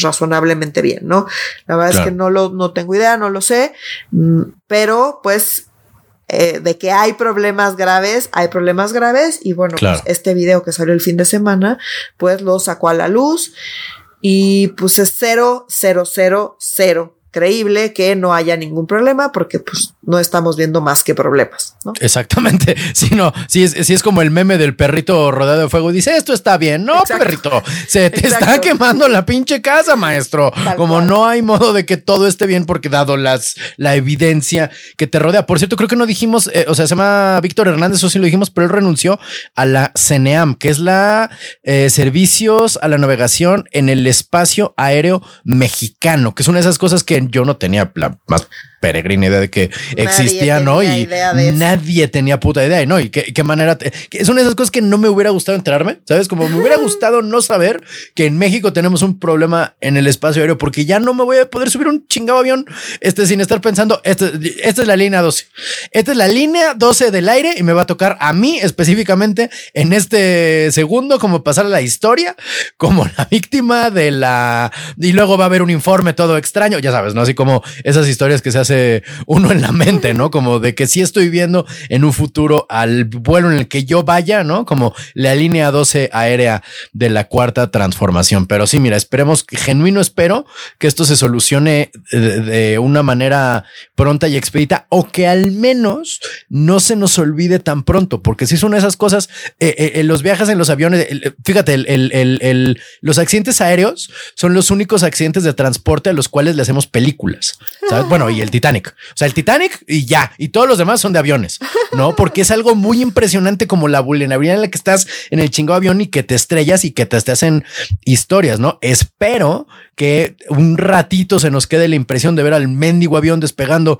S1: razonablemente bien, ¿no? La verdad es que no lo, no tengo idea, no lo sé, mm, pero pues eh, de que hay problemas graves, hay problemas graves y bueno, pues este video que salió el fin de semana, pues lo sacó a la luz y pues es cero, cero, cero, cero creíble que no haya ningún problema porque pues no estamos viendo más que problemas. ¿no?
S2: Exactamente. Si no, si es, si es como el meme del perrito rodeado de fuego, dice esto está bien. No, perrito, se te está quemando la pinche casa, maestro. como no hay modo de que todo esté bien porque dado las, la evidencia que te rodea. Por cierto, creo que no dijimos, eh, o sea, se llama Víctor Hernández, o sí lo dijimos, pero él renunció a la CNEAM, que es la eh, Servicios a la Navegación en el Espacio Aéreo Mexicano, que es una de esas cosas que yo no tenía la más peregrina idea de que existía, ¿no? Y nadie tenía puta idea, ¿no? Y qué, qué manera. es una de esas cosas que no me hubiera gustado enterarme, ¿sabes? Como me hubiera gustado no saber que en México tenemos un problema en el espacio aéreo porque ya no me voy a poder subir un chingado avión este, sin estar pensando, este, esta es la línea 12. Esta es la línea 12 del aire y me va a tocar a mí específicamente en este segundo como pasar a la historia como la víctima de la... Y luego va a haber un informe todo extraño, ya sabes, ¿no? Así como esas historias que se uno en la mente, ¿no? Como de que si estoy viendo en un futuro al vuelo en el que yo vaya, ¿no? Como la línea 12 aérea de la cuarta transformación. Pero sí, mira, esperemos, genuino espero que esto se solucione de, una manera pronta y expedita o que al menos no se nos olvide tan pronto, porque si son esas cosas, eh, eh, eh, los viajes en los aviones, fíjate, los accidentes aéreos son los únicos accidentes de transporte a los cuales le hacemos películas. Bueno, y el Titanic. O sea, el Titanic y ya. Y todos los demás son de aviones, ¿no? Porque es algo muy impresionante como la vulnerabilidad en la que estás en el chingo avión y que te estrellas y que te, te hacen historias, ¿no? Espero que un ratito se nos quede la impresión de ver al mendigo avión despegando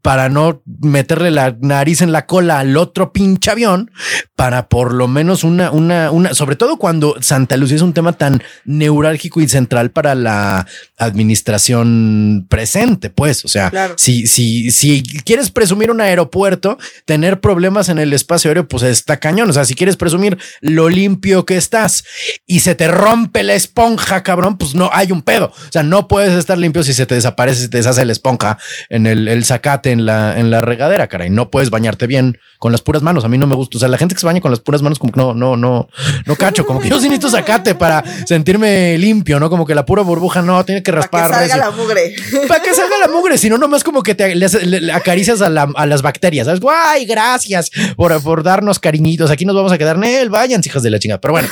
S2: para no meterle la nariz en la cola al otro pinche avión, para por lo menos una, una, una, sobre todo cuando Santa Lucía es un tema tan neurálgico y central para la administración presente, pues, o sea, si, si, si quieres presumir un aeropuerto, tener problemas en el espacio aéreo, pues está cañón, o sea, si quieres presumir lo limpio que estás y se te rompe la esponja, cabrón, pues no hay un pedo o sea, no puedes estar limpio si se te desaparece, si te deshace la esponja en el, el zacate en la, en la regadera, caray. No puedes bañarte bien con las puras manos. A mí no me gusta. O sea, la gente que se baña con las puras manos, como que no, no, no, no cacho. Como que yo sí necesito zacate para sentirme limpio, ¿no? Como que la pura burbuja no tiene que raspar.
S1: Para que salga la mugre.
S2: Para que salga la mugre. Si no, nomás como que te acaricias a, las bacterias. ¿Sabes? Guay, gracias por, por darnos cariñitos. Aquí nos vamos a quedar. Nel, vayan, hijas de la chingada. Pero bueno,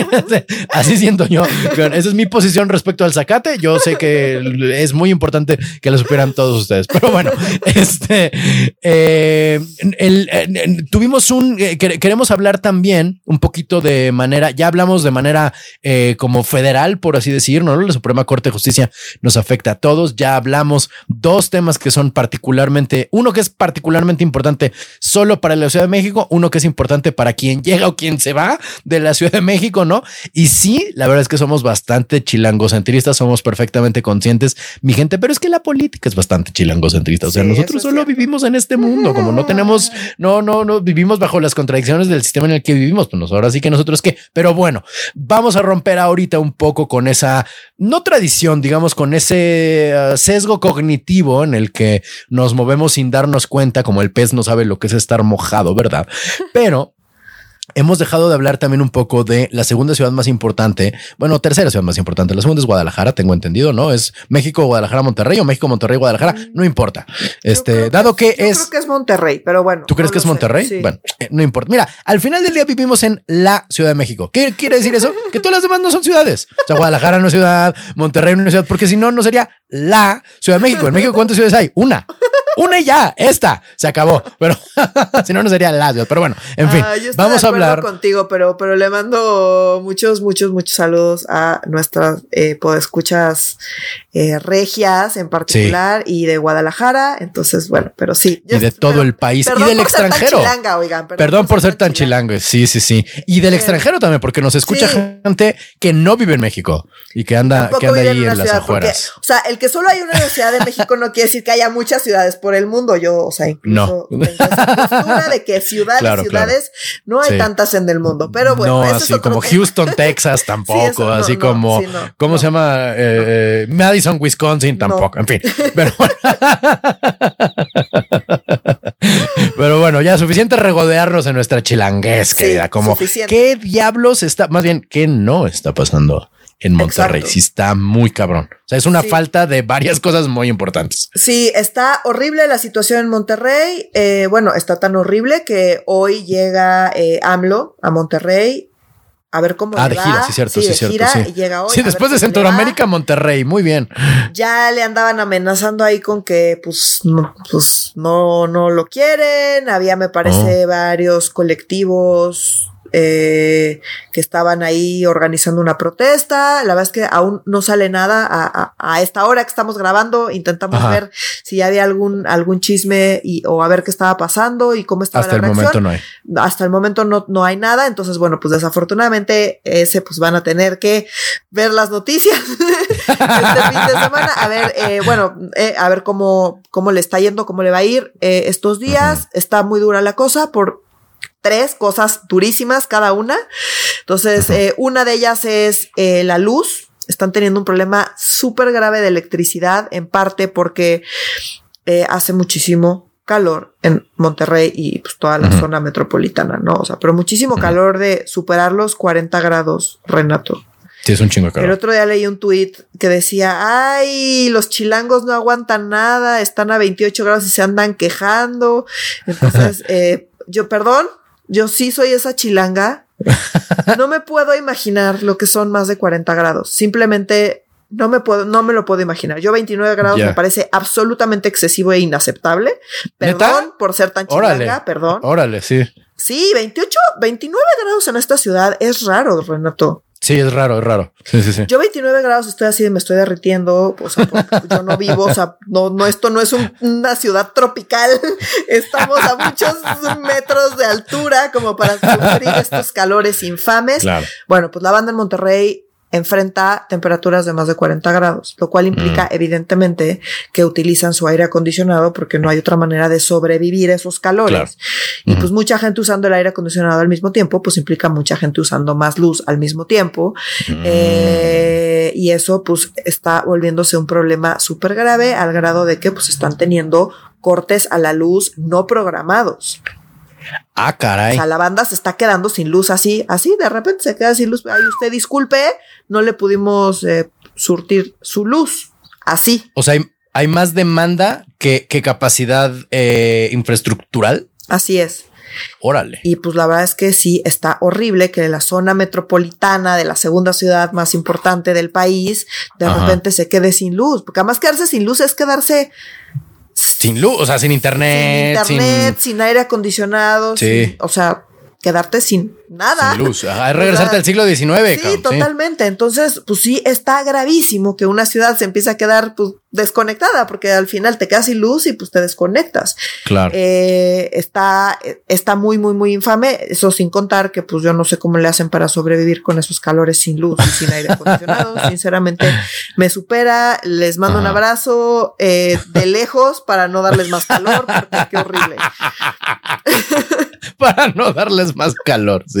S2: así siento yo. Esa es mi posición respecto al zacate. Yo sé que es muy importante que lo supieran todos ustedes. Pero bueno, este eh, el, tuvimos un, eh, queremos hablar también un poquito de manera, ya hablamos de manera eh, como federal, por así decirlo, ¿no? La Suprema Corte de Justicia nos afecta a todos. Ya hablamos dos temas que son particularmente, uno que es particularmente importante solo para la Ciudad de México, uno que es importante para quien llega o quien se va de la Ciudad de México, ¿no? Y sí, la verdad es que somos bastante chilangocentristas, somos perfectamente conscientes, mi gente, pero es que la política es bastante chilangocentrista. O sea, nosotros solo vivimos en este mundo, como no tenemos no, no, no vivimos bajo las contradicciones del sistema en el que vivimos. Pues ahora sí que nosotros qué. Pero bueno, vamos a romper ahorita un poco con esa, no tradición, digamos, con ese uh, sesgo cognitivo en el que nos movemos sin darnos cuenta, como el pez no sabe lo que es estar mojado, ¿verdad? Pero Hemos dejado de hablar también un poco de la segunda ciudad más importante, bueno, tercera ciudad más importante. La segunda es Guadalajara, tengo entendido, ¿no? Es México, Guadalajara, Monterrey o México, Monterrey, Guadalajara, mm. no importa. Este, dado que, es.
S1: Creo que es Monterrey, pero bueno.
S2: ¿Tú crees que es Monterrey? Bueno, eh, no importa. Mira, al final del día vivimos en la Ciudad de México. ¿Qué quiere decir eso? Que todas las demás no son ciudades. O sea, Guadalajara no es ciudad, Monterrey no es ciudad, porque si no, no sería la Ciudad de México. En México, ¿cuántas ciudades hay? Una. Una y ya, esta se acabó. Pero si no, no sería la ciudad. Pero bueno, en fin, ah, vamos a hablar
S1: contigo, pero, pero le mando muchos, muchos, muchos saludos a nuestras eh, podescuchas eh, regias en particular y de Guadalajara. Entonces, bueno, pero sí.
S2: Y de todo el país y del extranjero. perdón, por ser tan chilango. Sí, sí, sí. Y del extranjero también, porque nos escucha gente que no vive en México y que anda, que anda ahí en, las afueras.
S1: o sea, el que solo hay una Ciudad de México no quiere decir que haya muchas ciudades por el mundo. Yo, o sea, incluso no. postura de que ciudades, ciudades, no hay tantas en el mundo. Pero bueno,
S2: no, así como Houston, Texas tampoco, así como, ¿cómo se llama? Eh, eh, Madison, Wisconsin tampoco, en fin. Pero bueno. Pero bueno, ya suficiente regodearnos en nuestra chilanguez, querida. Como, ¿qué diablos está, más bien, qué no está pasando en Monterrey. Sí está muy cabrón. O sea, es una falta de varias cosas muy importantes.
S1: Sí, está horrible la situación en Monterrey. Eh, bueno, está tan horrible que hoy llega eh, AMLO a Monterrey a ver cómo
S2: ah, de gira, sí, cierto, sí, cierto. sí.
S1: Y llega hoy
S2: sí, después de Centroamérica, Monterrey, muy bien.
S1: Ya le andaban amenazando ahí con que, pues, no, pues, no, no lo quieren. Había, me parece, oh. varios colectivos eh, que estaban ahí organizando una protesta. La verdad es que aún no sale nada a, a, esta hora que estamos grabando. Intentamos ver si había algún, algún chisme y, o a ver qué estaba pasando y cómo estaba
S2: Hasta
S1: la
S2: el momento no hay.
S1: Hasta el momento no, no hay nada. Entonces, bueno, pues desafortunadamente ese pues van a tener que ver las noticias este fin de semana. A ver, eh, bueno, eh, a ver cómo, cómo le está yendo, cómo le va a ir estos días. Está muy dura la cosa por tres cosas durísimas cada una. Entonces, eh, una de ellas es eh, la luz. Están teniendo un problema súper grave de electricidad, en parte porque eh, hace muchísimo calor en Monterrey y pues toda la zona metropolitana, ¿no? O sea, pero muchísimo calor de superar los 40 grados, Renato.
S2: Sí, es un chingo de calor.
S1: El otro día leí un tuit que decía, ay, los chilangos no aguantan nada, están a 28 grados y se andan quejando. Entonces, yo, perdón, yo sí soy esa chilanga. No me puedo imaginar lo que son más de 40 grados. Simplemente no me puedo, no me lo puedo imaginar. Yo 29 grados me parece absolutamente excesivo e inaceptable. Perdón por ser tan chilanga, perdón.
S2: Órale, sí.
S1: Sí, 28, 29 grados en esta ciudad es raro, Renato.
S2: Sí, es raro, es raro. Sí, sí, sí.
S1: Yo 29 grados estoy así, me estoy derritiendo. O sea, yo no vivo, o sea, no, no, esto no es una ciudad tropical. Estamos a muchos metros de altura como para sufrir estos calores infames. Bueno, pues la banda en Monterrey enfrenta temperaturas de más de 40 grados, lo cual implica mm. evidentemente que utilizan su aire acondicionado porque no hay otra manera de sobrevivir esos calores. Y pues mucha gente usando el aire acondicionado al mismo tiempo, pues implica mucha gente usando más luz al mismo tiempo. Mm. Eh, y eso pues está volviéndose un problema súper grave al grado de que pues están teniendo cortes a la luz no programados.
S2: Ah, caray.
S1: O sea, la banda se está quedando sin luz así, así, de repente se queda sin luz. Ay, usted disculpe, no le pudimos eh, surtir su luz. Así.
S2: O sea, hay, más demanda que, capacidad eh, infraestructural.
S1: Así es.
S2: Órale.
S1: Y pues la verdad es que sí, está horrible que la zona metropolitana de la segunda ciudad más importante del país de repente se quede sin luz. Porque además quedarse sin luz es quedarse
S2: sin luz, o sea, sin internet.
S1: Sin internet, sin, aire acondicionado. Sí. o sea, quedarte sin nada.
S2: Sin luz. Ajá, regresarte al siglo XIX.
S1: Sí, totalmente. Entonces, pues sí, está gravísimo que una ciudad se empiece a quedar pues, desconectada, porque al final te quedas sin luz y pues te desconectas.
S2: Claro.
S1: Eh, está, está muy, muy, muy infame. Eso sin contar que pues yo no sé cómo le hacen para sobrevivir con esos calores sin luz y sin aire acondicionado. Sinceramente, me supera. Les mando un abrazo eh, de lejos para no darles más calor, porque qué horrible.
S2: para no darles más calor. Sí.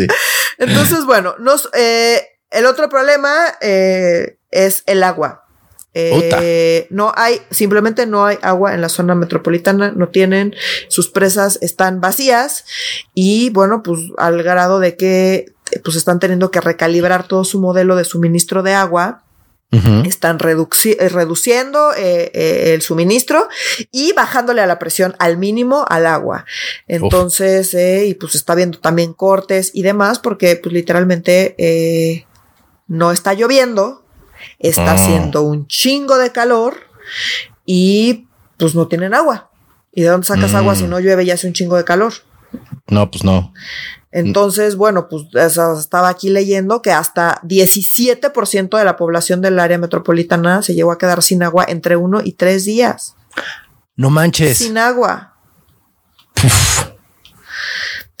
S1: Entonces, bueno, nos, eh, el otro problema eh, es el agua. Eh, no hay, simplemente no hay agua en la zona metropolitana, no tienen, sus presas están vacías y bueno, pues al grado de que pues están teniendo que recalibrar todo su modelo de suministro de agua están eh, reduciendo eh, eh, el suministro y bajándole a la presión al mínimo al agua. Entonces, y pues está viendo también cortes y demás porque pues literalmente no está lloviendo, está ah. haciendo un chingo de calor y pues no tienen agua. ¿Y de dónde sacas agua si mm. no llueve y hace un chingo de calor?
S2: No, pues no.
S1: Entonces, bueno, pues estaba aquí leyendo que hasta 17% de la población del área metropolitana se llegó a quedar sin agua entre uno y tres días.
S2: No manches.
S1: Sin agua.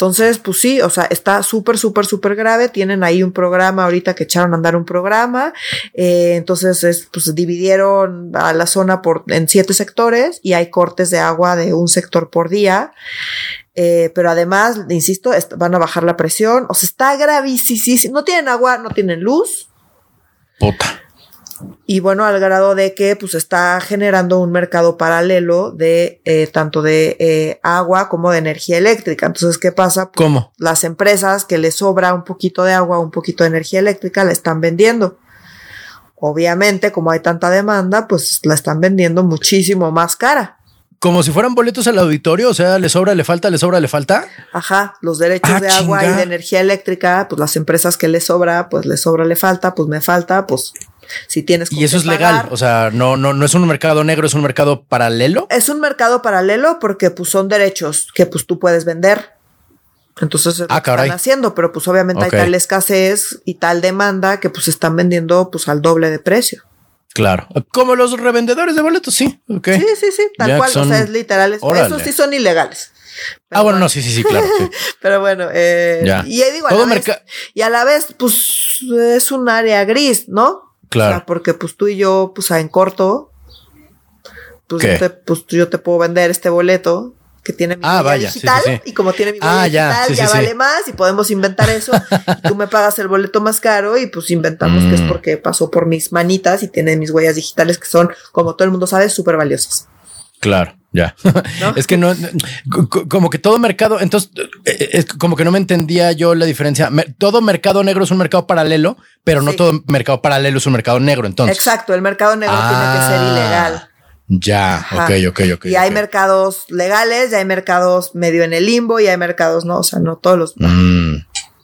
S1: Entonces, pues sí, o sea, está súper, súper, súper grave. Tienen ahí un programa ahorita que echaron a andar un programa. Eh, entonces, pues dividieron a la zona por, en siete sectores y hay cortes de agua de un sector por día. Eh, pero además, insisto, van a bajar la presión. O sea, está gravísimo. No tienen agua, no tienen luz.
S2: Puta.
S1: Y bueno, al grado de que pues está generando un mercado paralelo de eh, tanto de eh, agua como de energía eléctrica. Entonces, ¿qué pasa?
S2: Pues, ¿Cómo?
S1: Las empresas que les sobra un poquito de agua, un poquito de energía eléctrica, la están vendiendo. obviamente, como hay tanta demanda, pues la están vendiendo muchísimo más cara.
S2: Como si fueran boletos al auditorio, o sea, le sobra, le falta, le sobra, le falta.
S1: Ajá, los derechos
S2: Ah,
S1: de agua y de energía eléctrica, pues las empresas que le sobra, pues le sobra, le falta, pues me falta, pues si tienes
S2: Y eso es legal. O sea, no, no, no es un mercado negro, es un mercado paralelo.
S1: Es un mercado paralelo porque pues son derechos que pues tú puedes vender. Entonces es lo
S2: Ah,
S1: están haciendo, pero pues obviamente hay tal escasez y tal demanda que pues están vendiendo pues al doble de precio.
S2: Claro. Como los revendedores de boletos, sí. Ok.
S1: Sí, sí, sí, tal
S2: Ya
S1: cual,
S2: son-
S1: o sea, es literal,
S2: Órale.
S1: esos sí son ilegales.
S2: ah, bueno, no, sí, sí, sí, claro. sí.
S1: Pero bueno, eh,
S2: Ya.
S1: y digo, a
S2: Todo
S1: la vez- y a la vez, pues es un área gris, ¿no?
S2: Claro.
S1: O sea, porque pues tú y yo, pues en corto, pues, yo te, pues yo te puedo vender este boleto que tiene mi
S2: Ah, vaya,
S1: digital
S2: sí, sí.
S1: y como tiene mi
S2: Ah, ya,
S1: digital ya vale más y podemos inventar eso. y tú me pagas el boleto más caro y pues inventamos que es
S2: Mm.
S1: porque pasó por mis manitas y tiene mis huellas digitales que son, como todo el mundo sabe, súper valiosas.
S2: Claro, ya.
S1: ¿No?
S2: es que no, co- co- como que todo mercado, entonces, eh, es como que no me entendía yo la diferencia. Todo mercado negro es un mercado paralelo, pero no todo mercado paralelo es un mercado negro. Entonces,
S1: Exacto, el mercado negro tiene que ser
S2: Ah,
S1: ilegal.
S2: Ya,
S1: Ajá.
S2: ok, ok, ok.
S1: y hay mercados legales, y hay mercados medio en el limbo, y hay mercados no, o sea, no todos los.
S2: Mm,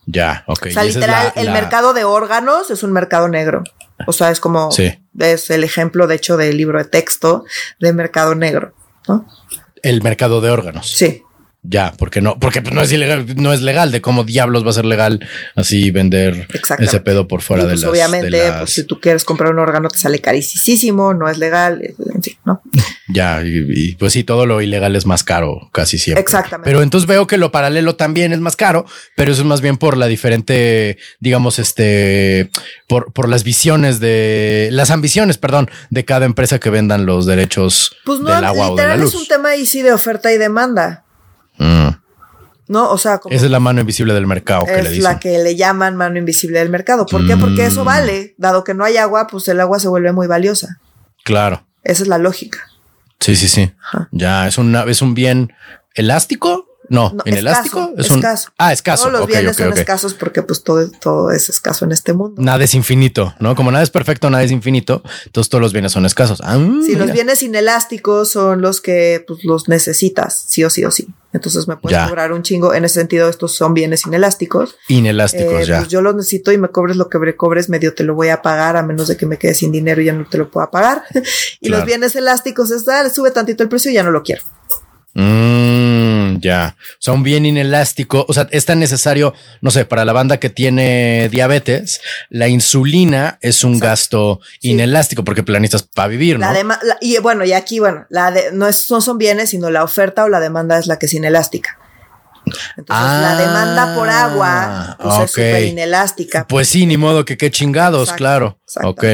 S2: ya, ok.
S1: o sea, literal,
S2: la-
S1: el
S2: la-
S1: mercado de órganos es un mercado negro. O sea, es como,
S2: Sí.
S1: es el ejemplo, de hecho, del libro de texto de mercado negro, ¿no?
S2: El mercado de órganos.
S1: Sí.
S2: Ya, porque no, porque pues, no es ilegal, no es legal. De cómo diablos va a ser legal así vender ese pedo por fuera
S1: Y,
S2: de
S1: pues,
S2: las.
S1: obviamente,
S2: de las-
S1: pues, si tú quieres comprar un órgano, te sale carísimo, no es legal, en fin, ¿no?
S2: Ya, y, y, pues sí, todo lo ilegal es más caro casi siempre.
S1: Exactamente.
S2: Pero entonces veo que lo paralelo también es más caro, pero eso es más bien por la diferente, digamos, este, por, por las visiones de, las ambiciones, perdón, de cada empresa que vendan los derechos
S1: Pues no,
S2: del agua o de la luz.
S1: es un tema ahí sí de oferta y demanda,
S2: Mm.
S1: ¿no? O sea, como
S2: Esa es la mano invisible del mercado que le
S1: es
S2: dicen.
S1: la que le llaman mano invisible del mercado. ¿Por qué? Porque eso
S2: Mm.
S1: vale. Dado que no hay agua, pues el agua se vuelve muy valiosa.
S2: Claro.
S1: Esa es la lógica.
S2: Sí, sí, sí.
S1: Ajá.
S2: Ya, es una, es un bien elástico. No,
S1: No,
S2: inelástico.
S1: escaso,
S2: es un,
S1: escaso.
S2: Ah, escaso.
S1: Todos los bienes son escasos porque pues todo, todo es escaso en este mundo.
S2: Nada es infinito, ¿no? Como nada es perfecto, nada es infinito. Entonces todos los bienes son escasos. Ah,
S1: Si los bienes inelásticos son los que pues, los necesitas, sí o sí o sí. Entonces me puedes
S2: Ya.
S1: cobrar un chingo. En ese sentido, estos son bienes inelásticos.
S2: Inelásticos,
S1: Eh,
S2: ya.
S1: Pues yo los necesito y me cobres lo que me cobres, medio te lo voy a pagar, a menos de que me quede sin dinero y ya no te lo pueda pagar. y
S2: Claro.
S1: los bienes elásticos es dar, sube tantito el precio y ya no lo quiero.
S2: Mm, ya. O sea, un bien inelástico. O sea, es tan necesario, no sé, para la banda que tiene diabetes, la insulina es un
S1: Exacto.
S2: gasto
S1: Sí.
S2: inelástico porque planistas para vivir, ¿no?
S1: La la- y bueno, y aquí, bueno, la de, no, es, no son bienes, sino la oferta o la demanda es la que es inelástica. Entonces, la
S2: Ah,
S1: demanda por agua pues, es súper inelástica.
S2: Pues sí, ni modo que qué chingados,
S1: Exacto,
S2: claro. Ok.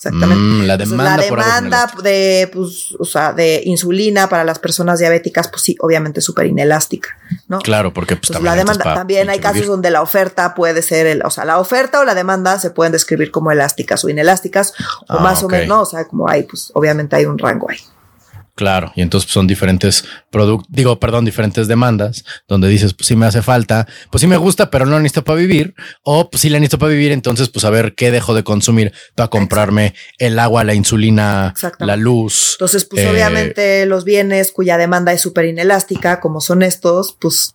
S1: Exactamente.
S2: Mm, la
S1: Entonces,
S2: demanda,
S1: la demanda de, pues, o sea, de insulina para las personas diabéticas, pues sí, obviamente súper inelástica, ¿no?
S2: Claro, porque pues,
S1: Entonces,
S2: también
S1: la demanda, también hay casos donde la oferta puede ser el, o sea, la oferta o la demanda se pueden describir como elásticas o inelásticas, o
S2: Ah,
S1: más o menos, ¿no? o sea, como hay, pues obviamente hay un rango ahí.
S2: Claro, y entonces pues, son diferentes productos, digo, perdón, diferentes demandas, donde dices, pues sí me hace falta, pues sí me gusta, pero no la necesito para vivir, o pues sí la necesito para vivir, entonces pues a ver qué dejo de consumir para comprarme el agua, la insulina, la luz.
S1: Entonces, pues
S2: Eh,
S1: obviamente los bienes cuya demanda es súper inelástica, como son estos, pues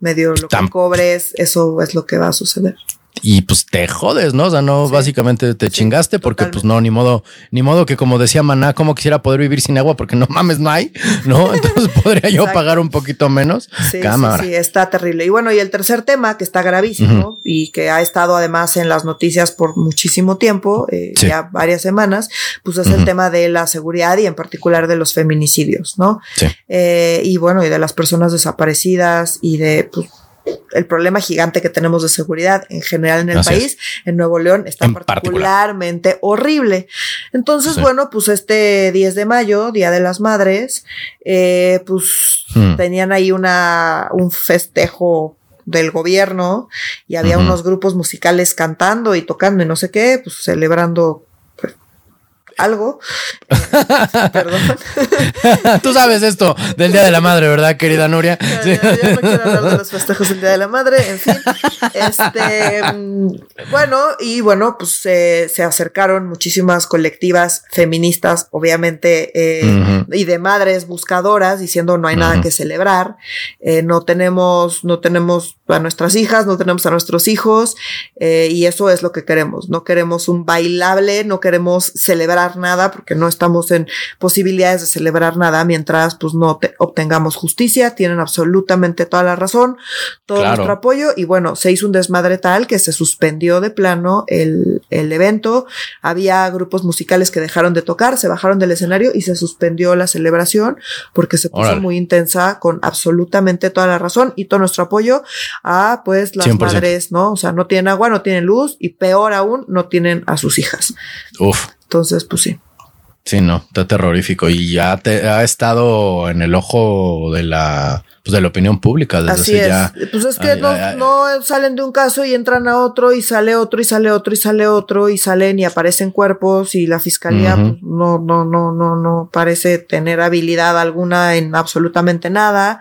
S1: medio lo
S2: Tam-
S1: que cobres, eso es lo que va a suceder.
S2: Y pues te jodes, ¿no? O sea, no,
S1: Sí.
S2: básicamente te
S1: Sí,
S2: chingaste porque pues no, ni modo, ni modo que como decía Maná, como quisiera poder vivir sin agua porque no mames, no hay, ¿no? Entonces podría yo pagar un poquito menos.
S1: Sí,
S2: Cámara.
S1: sí, sí, está terrible. Y bueno, y el tercer tema que está gravísimo y que ha estado además en las noticias por muchísimo tiempo, eh, ya varias semanas, pues es el tema de la seguridad y en particular de los feminicidios, ¿no?
S2: Sí.
S1: Eh, y bueno, y de las personas desaparecidas y de pues, el problema gigante que tenemos de seguridad en general en el
S2: Así es.
S1: país, en Nuevo León, está
S2: En particular.
S1: particularmente horrible. Entonces,
S2: Sí.
S1: bueno, pues este 10 de mayo, Día de las Madres, eh, pues
S2: Hmm.
S1: tenían ahí una, un festejo del gobierno y había unos grupos musicales cantando y tocando y no sé qué, pues celebrando algo. Eh, perdón.
S2: Tú sabes esto del Día de la Madre, ¿verdad, querida Nuria?
S1: Ya, no quiero hablar de los festejos del Día de la Madre, en fin. Este, mm, bueno, y bueno, pues se acercaron muchísimas colectivas feministas, obviamente, eh, y de madres buscadoras, diciendo no hay nada que celebrar, eh, no tenemos, no tenemos a nuestras hijas, no tenemos a nuestros hijos, eh, y eso es lo que queremos. No queremos un bailable, no queremos celebrar nada, porque no estamos en posibilidades de celebrar nada mientras pues no obtengamos justicia. Tienen absolutamente toda la razón, todo nuestro apoyo, y bueno, se hizo un desmadre tal que se suspendió de plano el, el evento. Había grupos musicales que dejaron de tocar, se bajaron del escenario y se suspendió la celebración porque se puso muy intensa con absolutamente toda la razón y todo nuestro apoyo a pues las madres, ¿no? O sea, no tienen agua, no tienen luz y peor aún, no tienen a sus hijas.
S2: Uf.
S1: Entonces, pues sí.
S2: Sí, no, está terrorífico y ya te ha estado en el ojo de la pues de la opinión pública desde
S1: Así es. ya. Pues es que no, salen de un caso y entran a otro y sale otro y sale otro y sale otro y salen y aparecen cuerpos y la fiscalía pues, no, no, no, no, no parece tener habilidad alguna en absolutamente nada.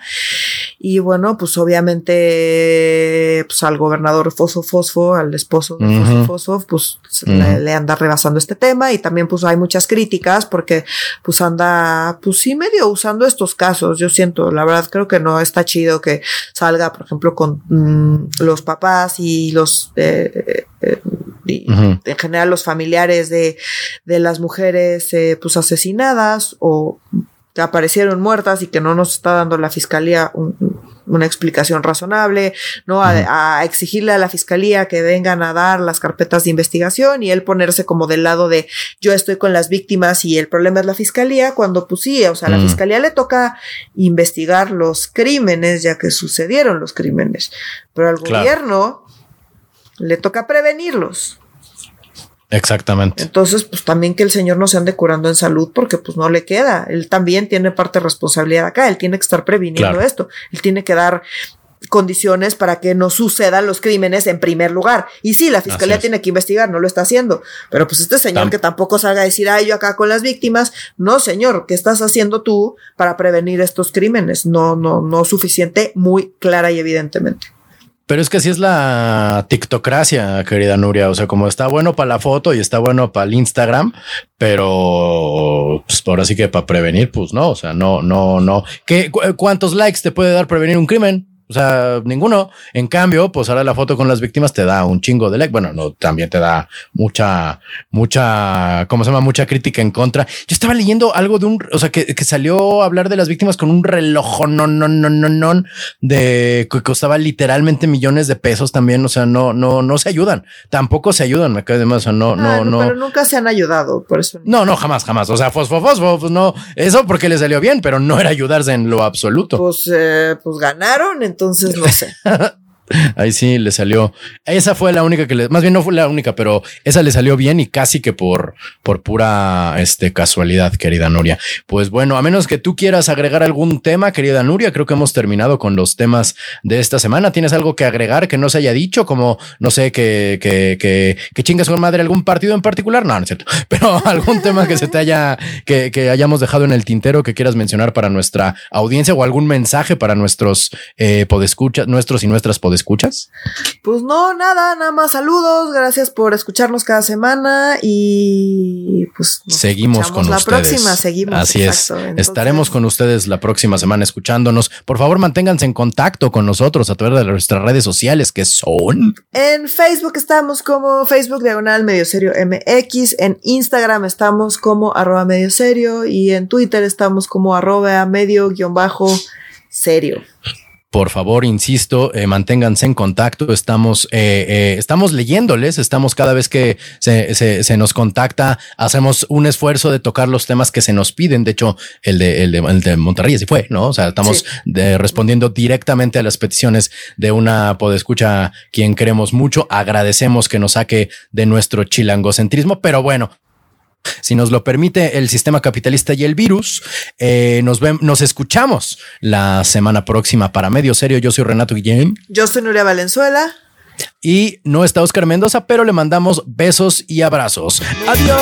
S1: Y bueno, pues obviamente, pues al gobernador Fosfo Fosfo, al esposo de Fosfo Fosfo, pues le, anda rebasando este tema y también pues hay muchas críticas porque pues anda, pues sí medio usando estos casos. Yo siento, la verdad creo que no está chido que salga, por ejemplo, con mm, los papás y los, eh, eh, en general los familiares de, de las mujeres, eh, pues asesinadas o que aparecieron muertas y que no nos está dando la fiscalía una explicación razonable, ¿no? A, exigirle a la fiscalía que vengan a dar las carpetas de investigación y él ponerse como del lado de yo estoy con las víctimas y el problema es la fiscalía, cuando pues sí, o sea, a la fiscalía le toca investigar los crímenes ya que sucedieron los crímenes, pero al gobierno le toca prevenirlos.
S2: Exactamente.
S1: Entonces, pues también que el señor no se ande curando en salud porque pues no le queda. Él también tiene parte de responsabilidad acá. Él tiene que estar previniendo esto. Él tiene que dar condiciones para que no sucedan los crímenes en primer lugar. Y sí, la fiscalía tiene que investigar, no lo está haciendo. Pero pues este señor que tampoco salga a decir, ay, yo acá con las víctimas. No, señor, ¿qué estás haciendo tú para prevenir estos crímenes? No, no, no suficiente, muy clara y evidentemente.
S2: Pero es que así es la TikTocracia, querida Nuria. O sea, como está bueno para la foto y está bueno para el Instagram, pero pues por así que para prevenir, pues no. O sea, no, no, no. ¿Qué, ¿Cuántos likes te puede dar prevenir un crimen? O sea, ninguno. En cambio, pues ahora la foto con las víctimas te da un chingo de like. Bueno, no, también te da mucha, mucha, ¿cómo se llama? Mucha crítica en contra. Yo estaba leyendo algo de un, o sea, que, que salió a hablar de las víctimas con un reloj, no, no, no, no, no, de que costaba literalmente millones de pesos también. O sea, no, no, no se ayudan. Tampoco se ayudan. Me cae de más. O sea, no, no, no.
S1: Pero nunca se han ayudado por eso.
S2: No, no, jamás, jamás. O sea, fosfo, fosfo, pues no. Eso porque le salió bien, pero no era ayudarse en lo absoluto.
S1: Pues, eh, pues ganaron, entonces entonces no sé.
S2: Ahí sí le salió. Esa fue la única que le, más bien no fue la única, pero esa le salió bien y casi que por, por pura este, casualidad, querida Nuria. Pues bueno, a menos que tú quieras agregar algún tema, querida Nuria, creo que hemos terminado con los temas de esta semana. ¿Tienes algo que agregar que no se haya dicho? Como, no sé, que, que, que, que chingas con madre algún partido en particular. No, no es cierto, pero algún tema que se te haya, que, que hayamos dejado en el tintero que quieras mencionar para nuestra audiencia o algún mensaje para nuestros eh, podescuchas, nuestros y nuestras podescuchas escuchas?
S1: Pues no, nada, nada más saludos, gracias por escucharnos cada semana y pues
S2: seguimos con
S1: la
S2: ustedes.
S1: próxima, seguimos.
S2: Así es. Estaremos con ustedes la próxima semana escuchándonos. Por favor, manténganse en contacto con nosotros a través de nuestras redes sociales que son.
S1: En Facebook estamos como Facebook Diagonal Medio Serio MX, en Instagram estamos como arroba medio serio y en Twitter estamos como arroba medio guion bajo serio
S2: por favor, insisto, eh, manténganse en contacto. Estamos, eh, eh, estamos leyéndoles, estamos cada vez que se, se, nos contacta, hacemos un esfuerzo de tocar los temas que se nos piden. De hecho, el de, el de, el de Monterrey así fue, ¿no? O sea, estamos respondiendo directamente a las peticiones de una podescucha quien queremos mucho. Agradecemos que nos saque de nuestro chilangocentrismo, pero bueno, si nos lo permite el sistema capitalista y el virus, eh, nos, nos escuchamos la semana próxima para Medio Serio. Yo soy Renato Guillén.
S1: Yo soy Nuria Valenzuela.
S2: Y no está Oscar Mendoza, pero le mandamos besos y abrazos. Adiós.